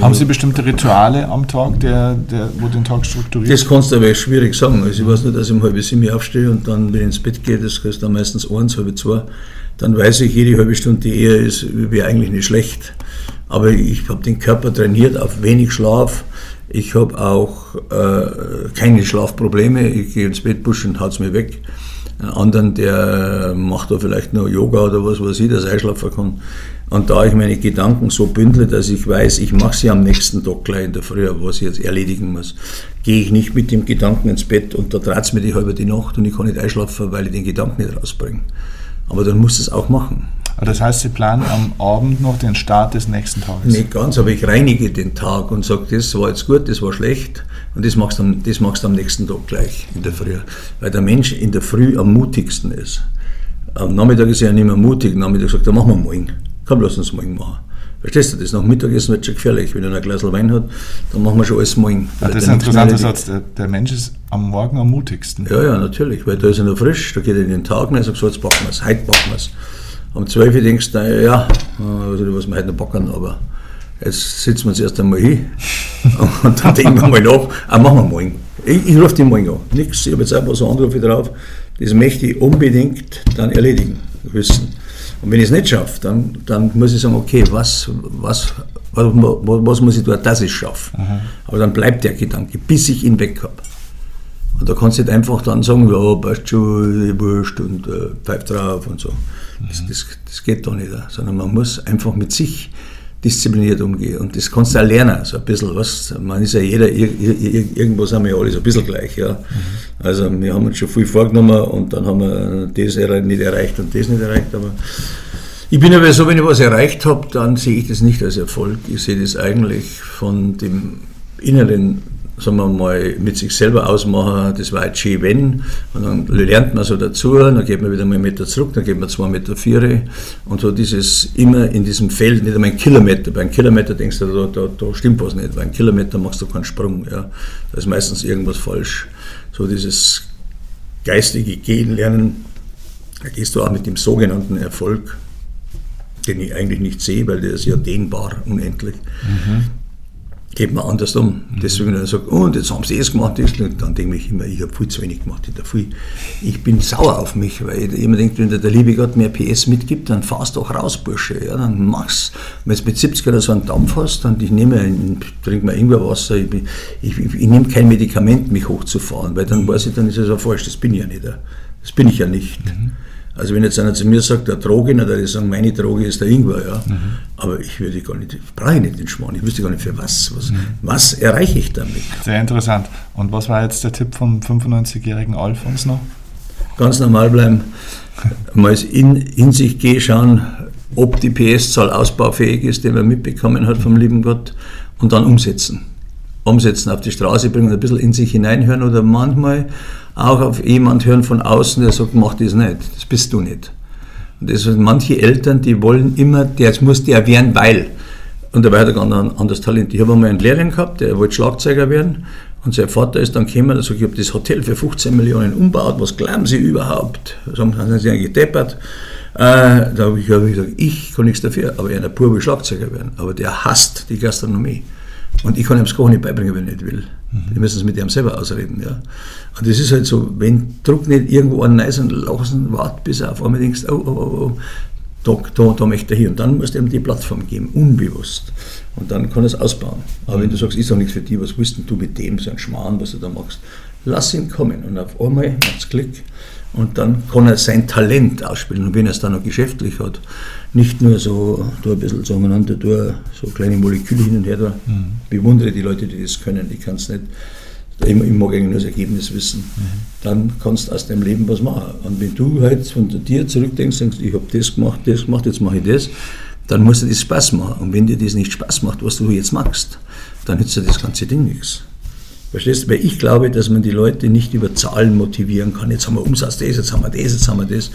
Haben Sie bestimmte Rituale am Tag, der, der, wo den Tag strukturiert? Das kannst du aber schwierig sagen. Also ich weiß nur, dass ich um halb sieben aufstehe und dann, wenn ich ins Bett gehe, das ist dann meistens eins, halb zwei, dann weiß ich, jede halbe Stunde, die eher ist, wäre eigentlich nicht schlecht. Aber ich habe den Körper trainiert auf wenig Schlaf, ich habe auch äh, keine Schlafprobleme. Ich gehe ins Bett, busch und haut es mir weg. Einen anderen, der macht da vielleicht noch Yoga oder was weiß ich, dass er einschlafen kann. Und da ich meine Gedanken so bündle, dass ich weiß, ich mache sie am nächsten Tag gleich in der Früh, was ich jetzt erledigen muss, gehe ich nicht mit dem Gedanken ins Bett und da dreht es mir die halbe die Nacht und ich kann nicht einschlafen, weil ich den Gedanken nicht rausbringe. Aber dann muss es auch machen. Das heißt, Sie planen am Abend noch den Start des nächsten Tages? Nicht ganz, aber ich reinige den Tag und sage, das war jetzt gut, das war schlecht und das machst du am, am nächsten Tag gleich in der Früh. Weil der Mensch in der Früh am mutigsten ist. Am Nachmittag ist er ja nicht mehr mutig. Am Nachmittag sagt er, machen wir morgen. Komm, lass uns morgen machen. Verstehst du das? Nach Mittagessen wird schon gefährlich. Wenn er ein Glas Wein hat, dann machen wir schon alles morgen. Ja, das ist ein interessanter Satz. Der, der, Mensch ist am Morgen am mutigsten. Ja, ja, natürlich. Weil da ist er noch frisch, da geht er in den Tag rein und sagt, so, jetzt packen wir es, heute packen wir es. Um 12 Uhr denkst du, ja, also, was wir heute noch packen, aber jetzt sitzen wir uns erst einmal hin (laughs) und dann denken wir mal nach, ah, machen wir morgen. Ich, ich rufe die morgen an. Nichts, ich habe jetzt einfach so Anrufe drauf. Das möchte ich unbedingt dann erledigen, wissen. Und wenn ich es nicht schaffe, dann, dann muss ich sagen, okay, was, was, was, was muss ich tun, dass ich es schaffe? Mhm. Aber dann bleibt der Gedanke, bis ich ihn weg habe. Und da kannst du nicht einfach dann sagen, ja, passt schon, wurscht und äh, pfeift drauf und so. Das, das, das, geht doch nicht. Sondern man muss einfach mit sich diszipliniert umgehen. Und das kannst du auch lernen, so ein bisschen. Was, man ist ja jeder, irgendwo sind wir ja alle so ein bisschen gleich. Ja. Mhm. Also wir haben uns schon viel vorgenommen und dann haben wir das nicht erreicht und das nicht erreicht. Aber ich bin aber so, wenn ich was erreicht habe, dann sehe ich das nicht als Erfolg. Ich sehe das eigentlich von dem inneren sagen wir mal, mit sich selber ausmachen, das war jetzt schön, wenn. Und dann lernt man so dazu, dann geht man wieder mal einen Meter zurück, dann geht man zwei Meter vier. Und so dieses immer in diesem Feld, nicht einmal ein Kilometer. Bei einem Kilometer denkst du, da, da, da stimmt was nicht. Bei einem Kilometer machst du keinen Sprung. Ja. Da ist meistens irgendwas falsch. So dieses geistige Gehen, Lernen, da gehst du auch mit dem sogenannten Erfolg, den ich eigentlich nicht sehe, weil der ist ja dehnbar, unendlich. Mhm geht man anders um. Deswegen, wenn er sagt, oh, und jetzt haben sie es gemacht, dann denke ich immer, ich habe viel zu wenig gemacht. Ich, viel, ich bin sauer auf mich, weil ich immer denke, wenn dir der liebe Gott mehr PS mitgibt, dann fahrst doch raus, Bursche. Ja, dann mach's. Wenn du mit 70 oder so einen Dampf hast, dann ich nehme, trink mal Ingwerwasser, ich, ich, ich, ich nehme kein Medikament, mich hochzufahren, weil dann weiß ich, dann ist es ja falsch, das bin ich ja nicht. Das bin ich ja nicht. Mhm. Also wenn jetzt einer zu mir sagt, der Droge, dann würde ich sagen, meine Droge ist der Ingwer, ja. Mhm. Aber ich würde gar nicht, brauche ich nicht den Schmarrn, ich wüsste gar nicht für was. Was, mhm. was erreiche ich damit? Sehr interessant. Und was war jetzt der Tipp vom 95-jährigen Alfons noch? Ganz normal bleiben, mal in, in sich gehen, schauen, ob die PS-Zahl ausbaufähig ist, die man mitbekommen hat vom lieben Gott, und dann umsetzen. Umsetzen, auf die Straße bringen, ein bisschen in sich hineinhören oder manchmal auch auf jemand hören von außen, der sagt, mach das nicht, das bist du nicht. Und das sind manche Eltern, die wollen immer, der muss der werden, weil. Und dabei hat er ganz ein anderes Talent. Ich habe einmal einen Lehrling gehabt, der wollte Schlagzeuger werden. Und sein Vater ist dann gekommen und sagt, ich habe das Hotel für 15 Millionen umgebaut, was glauben Sie überhaupt? Sagen, haben Sie eigentlich gedeppert? Äh, da habe ich, gesagt, ich kann nichts dafür, aber er Pur Schlagzeuger werden. Aber der hasst die Gastronomie. Und ich kann ihm das Kochen nicht beibringen, wenn er nicht will. Die müssen es mit ihm selber ausreden. Ja. Und das ist halt so, wenn Druck nicht irgendwo an und lassen, wart, bis er auf einmal denkst, oh, oh, oh, oh, da, da, da möchte er hier. Und dann musst du ihm die Plattform geben, unbewusst. Und dann kann er es ausbauen. Aber wenn du sagst, ist doch nichts für dich, was willst du mit dem, so ein Schmarrn, was du da machst? Lass ihn kommen. Und auf einmal macht es Klick. Und dann kann er sein Talent ausspielen. Und wenn er es dann noch geschäftlich hat, nicht nur so, du ein bisschen sogenannte, du so kleine Moleküle hin und her, da mhm. bewundere die Leute, die das können. Ich kann es nicht, ich, ich mag eigentlich nur das Ergebnis wissen. Mhm. Dann kannst du aus deinem Leben was machen. Und wenn du halt von dir zurückdenkst, denkst, ich habe das gemacht, das gemacht, jetzt mache ich das, dann muss dir das Spaß machen. Und wenn dir das nicht Spaß macht, was du jetzt machst, dann nützt dir das ganze Ding nichts. Verstehst du? Weil ich glaube, dass man die Leute nicht über Zahlen motivieren kann. Jetzt haben wir Umsatz das, jetzt haben wir das, jetzt haben wir das.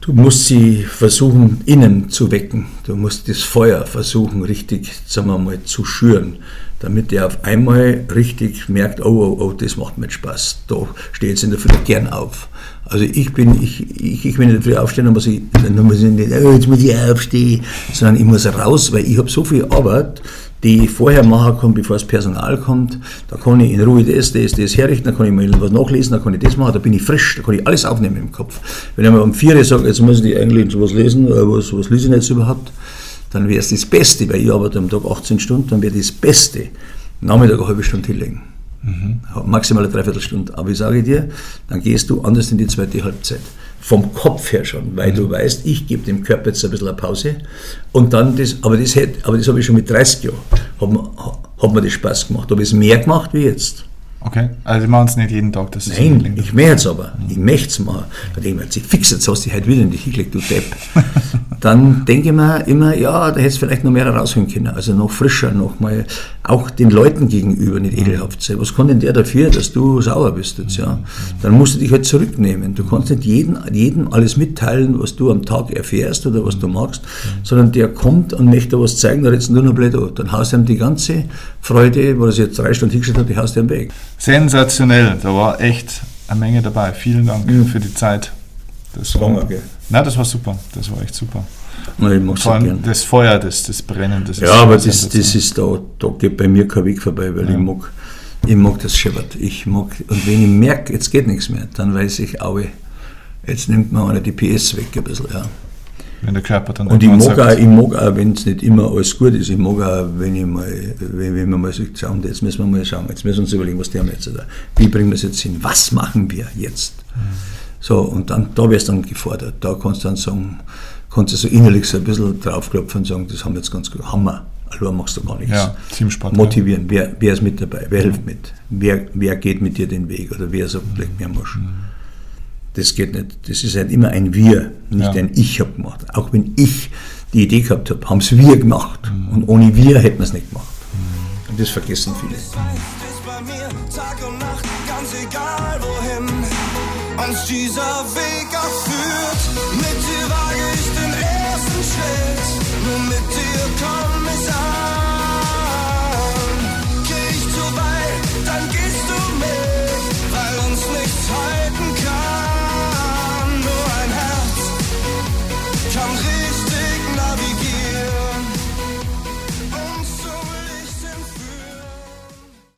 Du musst sie versuchen, innen zu wecken. Du musst das Feuer versuchen, richtig, sagen wir mal, zu schüren, damit der auf einmal richtig merkt, oh, oh, oh, das macht mir Spaß. Da stehe jetzt in der Früh gern auf. Also ich bin, ich, ich, ich will in Früh aufstehen, dann muss ich, dann muss ich nicht, oh, jetzt muss ich aufstehen, sondern ich muss raus, weil ich habe so viel Arbeit, die ich vorher machen kann, bevor das Personal kommt. Da kann ich in Ruhe das, das, das herrichten, da kann ich mal was nachlesen, da kann ich das machen, da bin ich frisch, da kann ich alles aufnehmen im Kopf. Wenn ich mal um vier sage, jetzt muss ich eigentlich sowas lesen, äh, was, was lese ich jetzt überhaupt, dann wäre es das Beste, weil ich arbeite am Tag 18 Stunden, dann wäre das Beste, Nachmittag eine halbe Stunde hinlegen. Mhm. Maximal eine Dreiviertelstunde. Aber ich sage dir, dann gehst du anders in die zweite Halbzeit vom Kopf her schon, weil mhm. du weißt, ich gebe dem Körper jetzt ein bisschen eine Pause und dann das, aber das, hätte, aber das habe ich schon mit 30 Jahren, hat, hat mir das Spaß gemacht, habe ich es mehr gemacht wie jetzt. Okay, also Sie machen es nicht jeden Tag, das ist Nein, ich möchte es aber, ich möchte es machen. Da denke ich mir, fix, jetzt hast du dich heute wieder in die Hickleck, du Depp. (laughs) dann denke ich mir immer, ja, da hätte es vielleicht noch mehr rausholen können. Also noch frischer, noch mal auch den Leuten gegenüber nicht ekelhaft sein. Was kann denn der dafür, dass du sauer bist jetzt, ja? Dann musst du dich halt zurücknehmen. Du kannst nicht jedem, jedem alles mitteilen, was du am Tag erfährst oder was du magst, sondern der kommt und möchte was zeigen, da redest du nur noch blöd an. Dann haust du ihm die ganze Freude, wo er sich jetzt drei Stunden hingestellt hat, die haust du ihm weg. Sensationell, da war echt eine Menge dabei. Vielen Dank Mhm. für die Zeit. Das war, Lange, gell? Na, das war super. Das war echt super. Na, ich mag's Vor so allem gern. das Feuer, das, das Brennen. Das Ja, aber das, das ist da, da geht bei mir kein Weg vorbei, weil ich mag, ich mag das Scheppert. Ich mag, und wenn ich merke, jetzt geht nichts mehr, dann weiß ich, aue, jetzt nimmt mir einer die PS weg ein bisschen, ja. Wenn der Körper dann Und ich mag, auch, sagt, ich mag auch, wenn es nicht immer alles gut ist, ich mag auch, wenn ich mal, wenn, wenn man mal sagt, und jetzt müssen wir mal schauen, jetzt müssen wir uns überlegen, was tun wir jetzt, oder wie bringen wir es jetzt hin, was machen wir jetzt? So, und dann, da wirst du dann gefordert, da kannst du dann sagen, kannst du so innerlich so ein bisschen draufklopfen und sagen, das haben wir jetzt ganz gut, wir, allein machst du gar nichts. Ja, Teamsport. Motivieren, wer, wer ist mit dabei, wer hilft mit, wer, wer geht mit dir den Weg oder wer sagt, leg mir Marsch. Das geht nicht. Das ist halt immer ein Wir, nicht Ja. ein Ich habe gemacht. Auch wenn ich die Idee gehabt habe, haben es wir gemacht. Und ohne wir hätten wir es nicht gemacht. Und das vergessen viele. Zeit ist bei uns dieser Weg auch führt.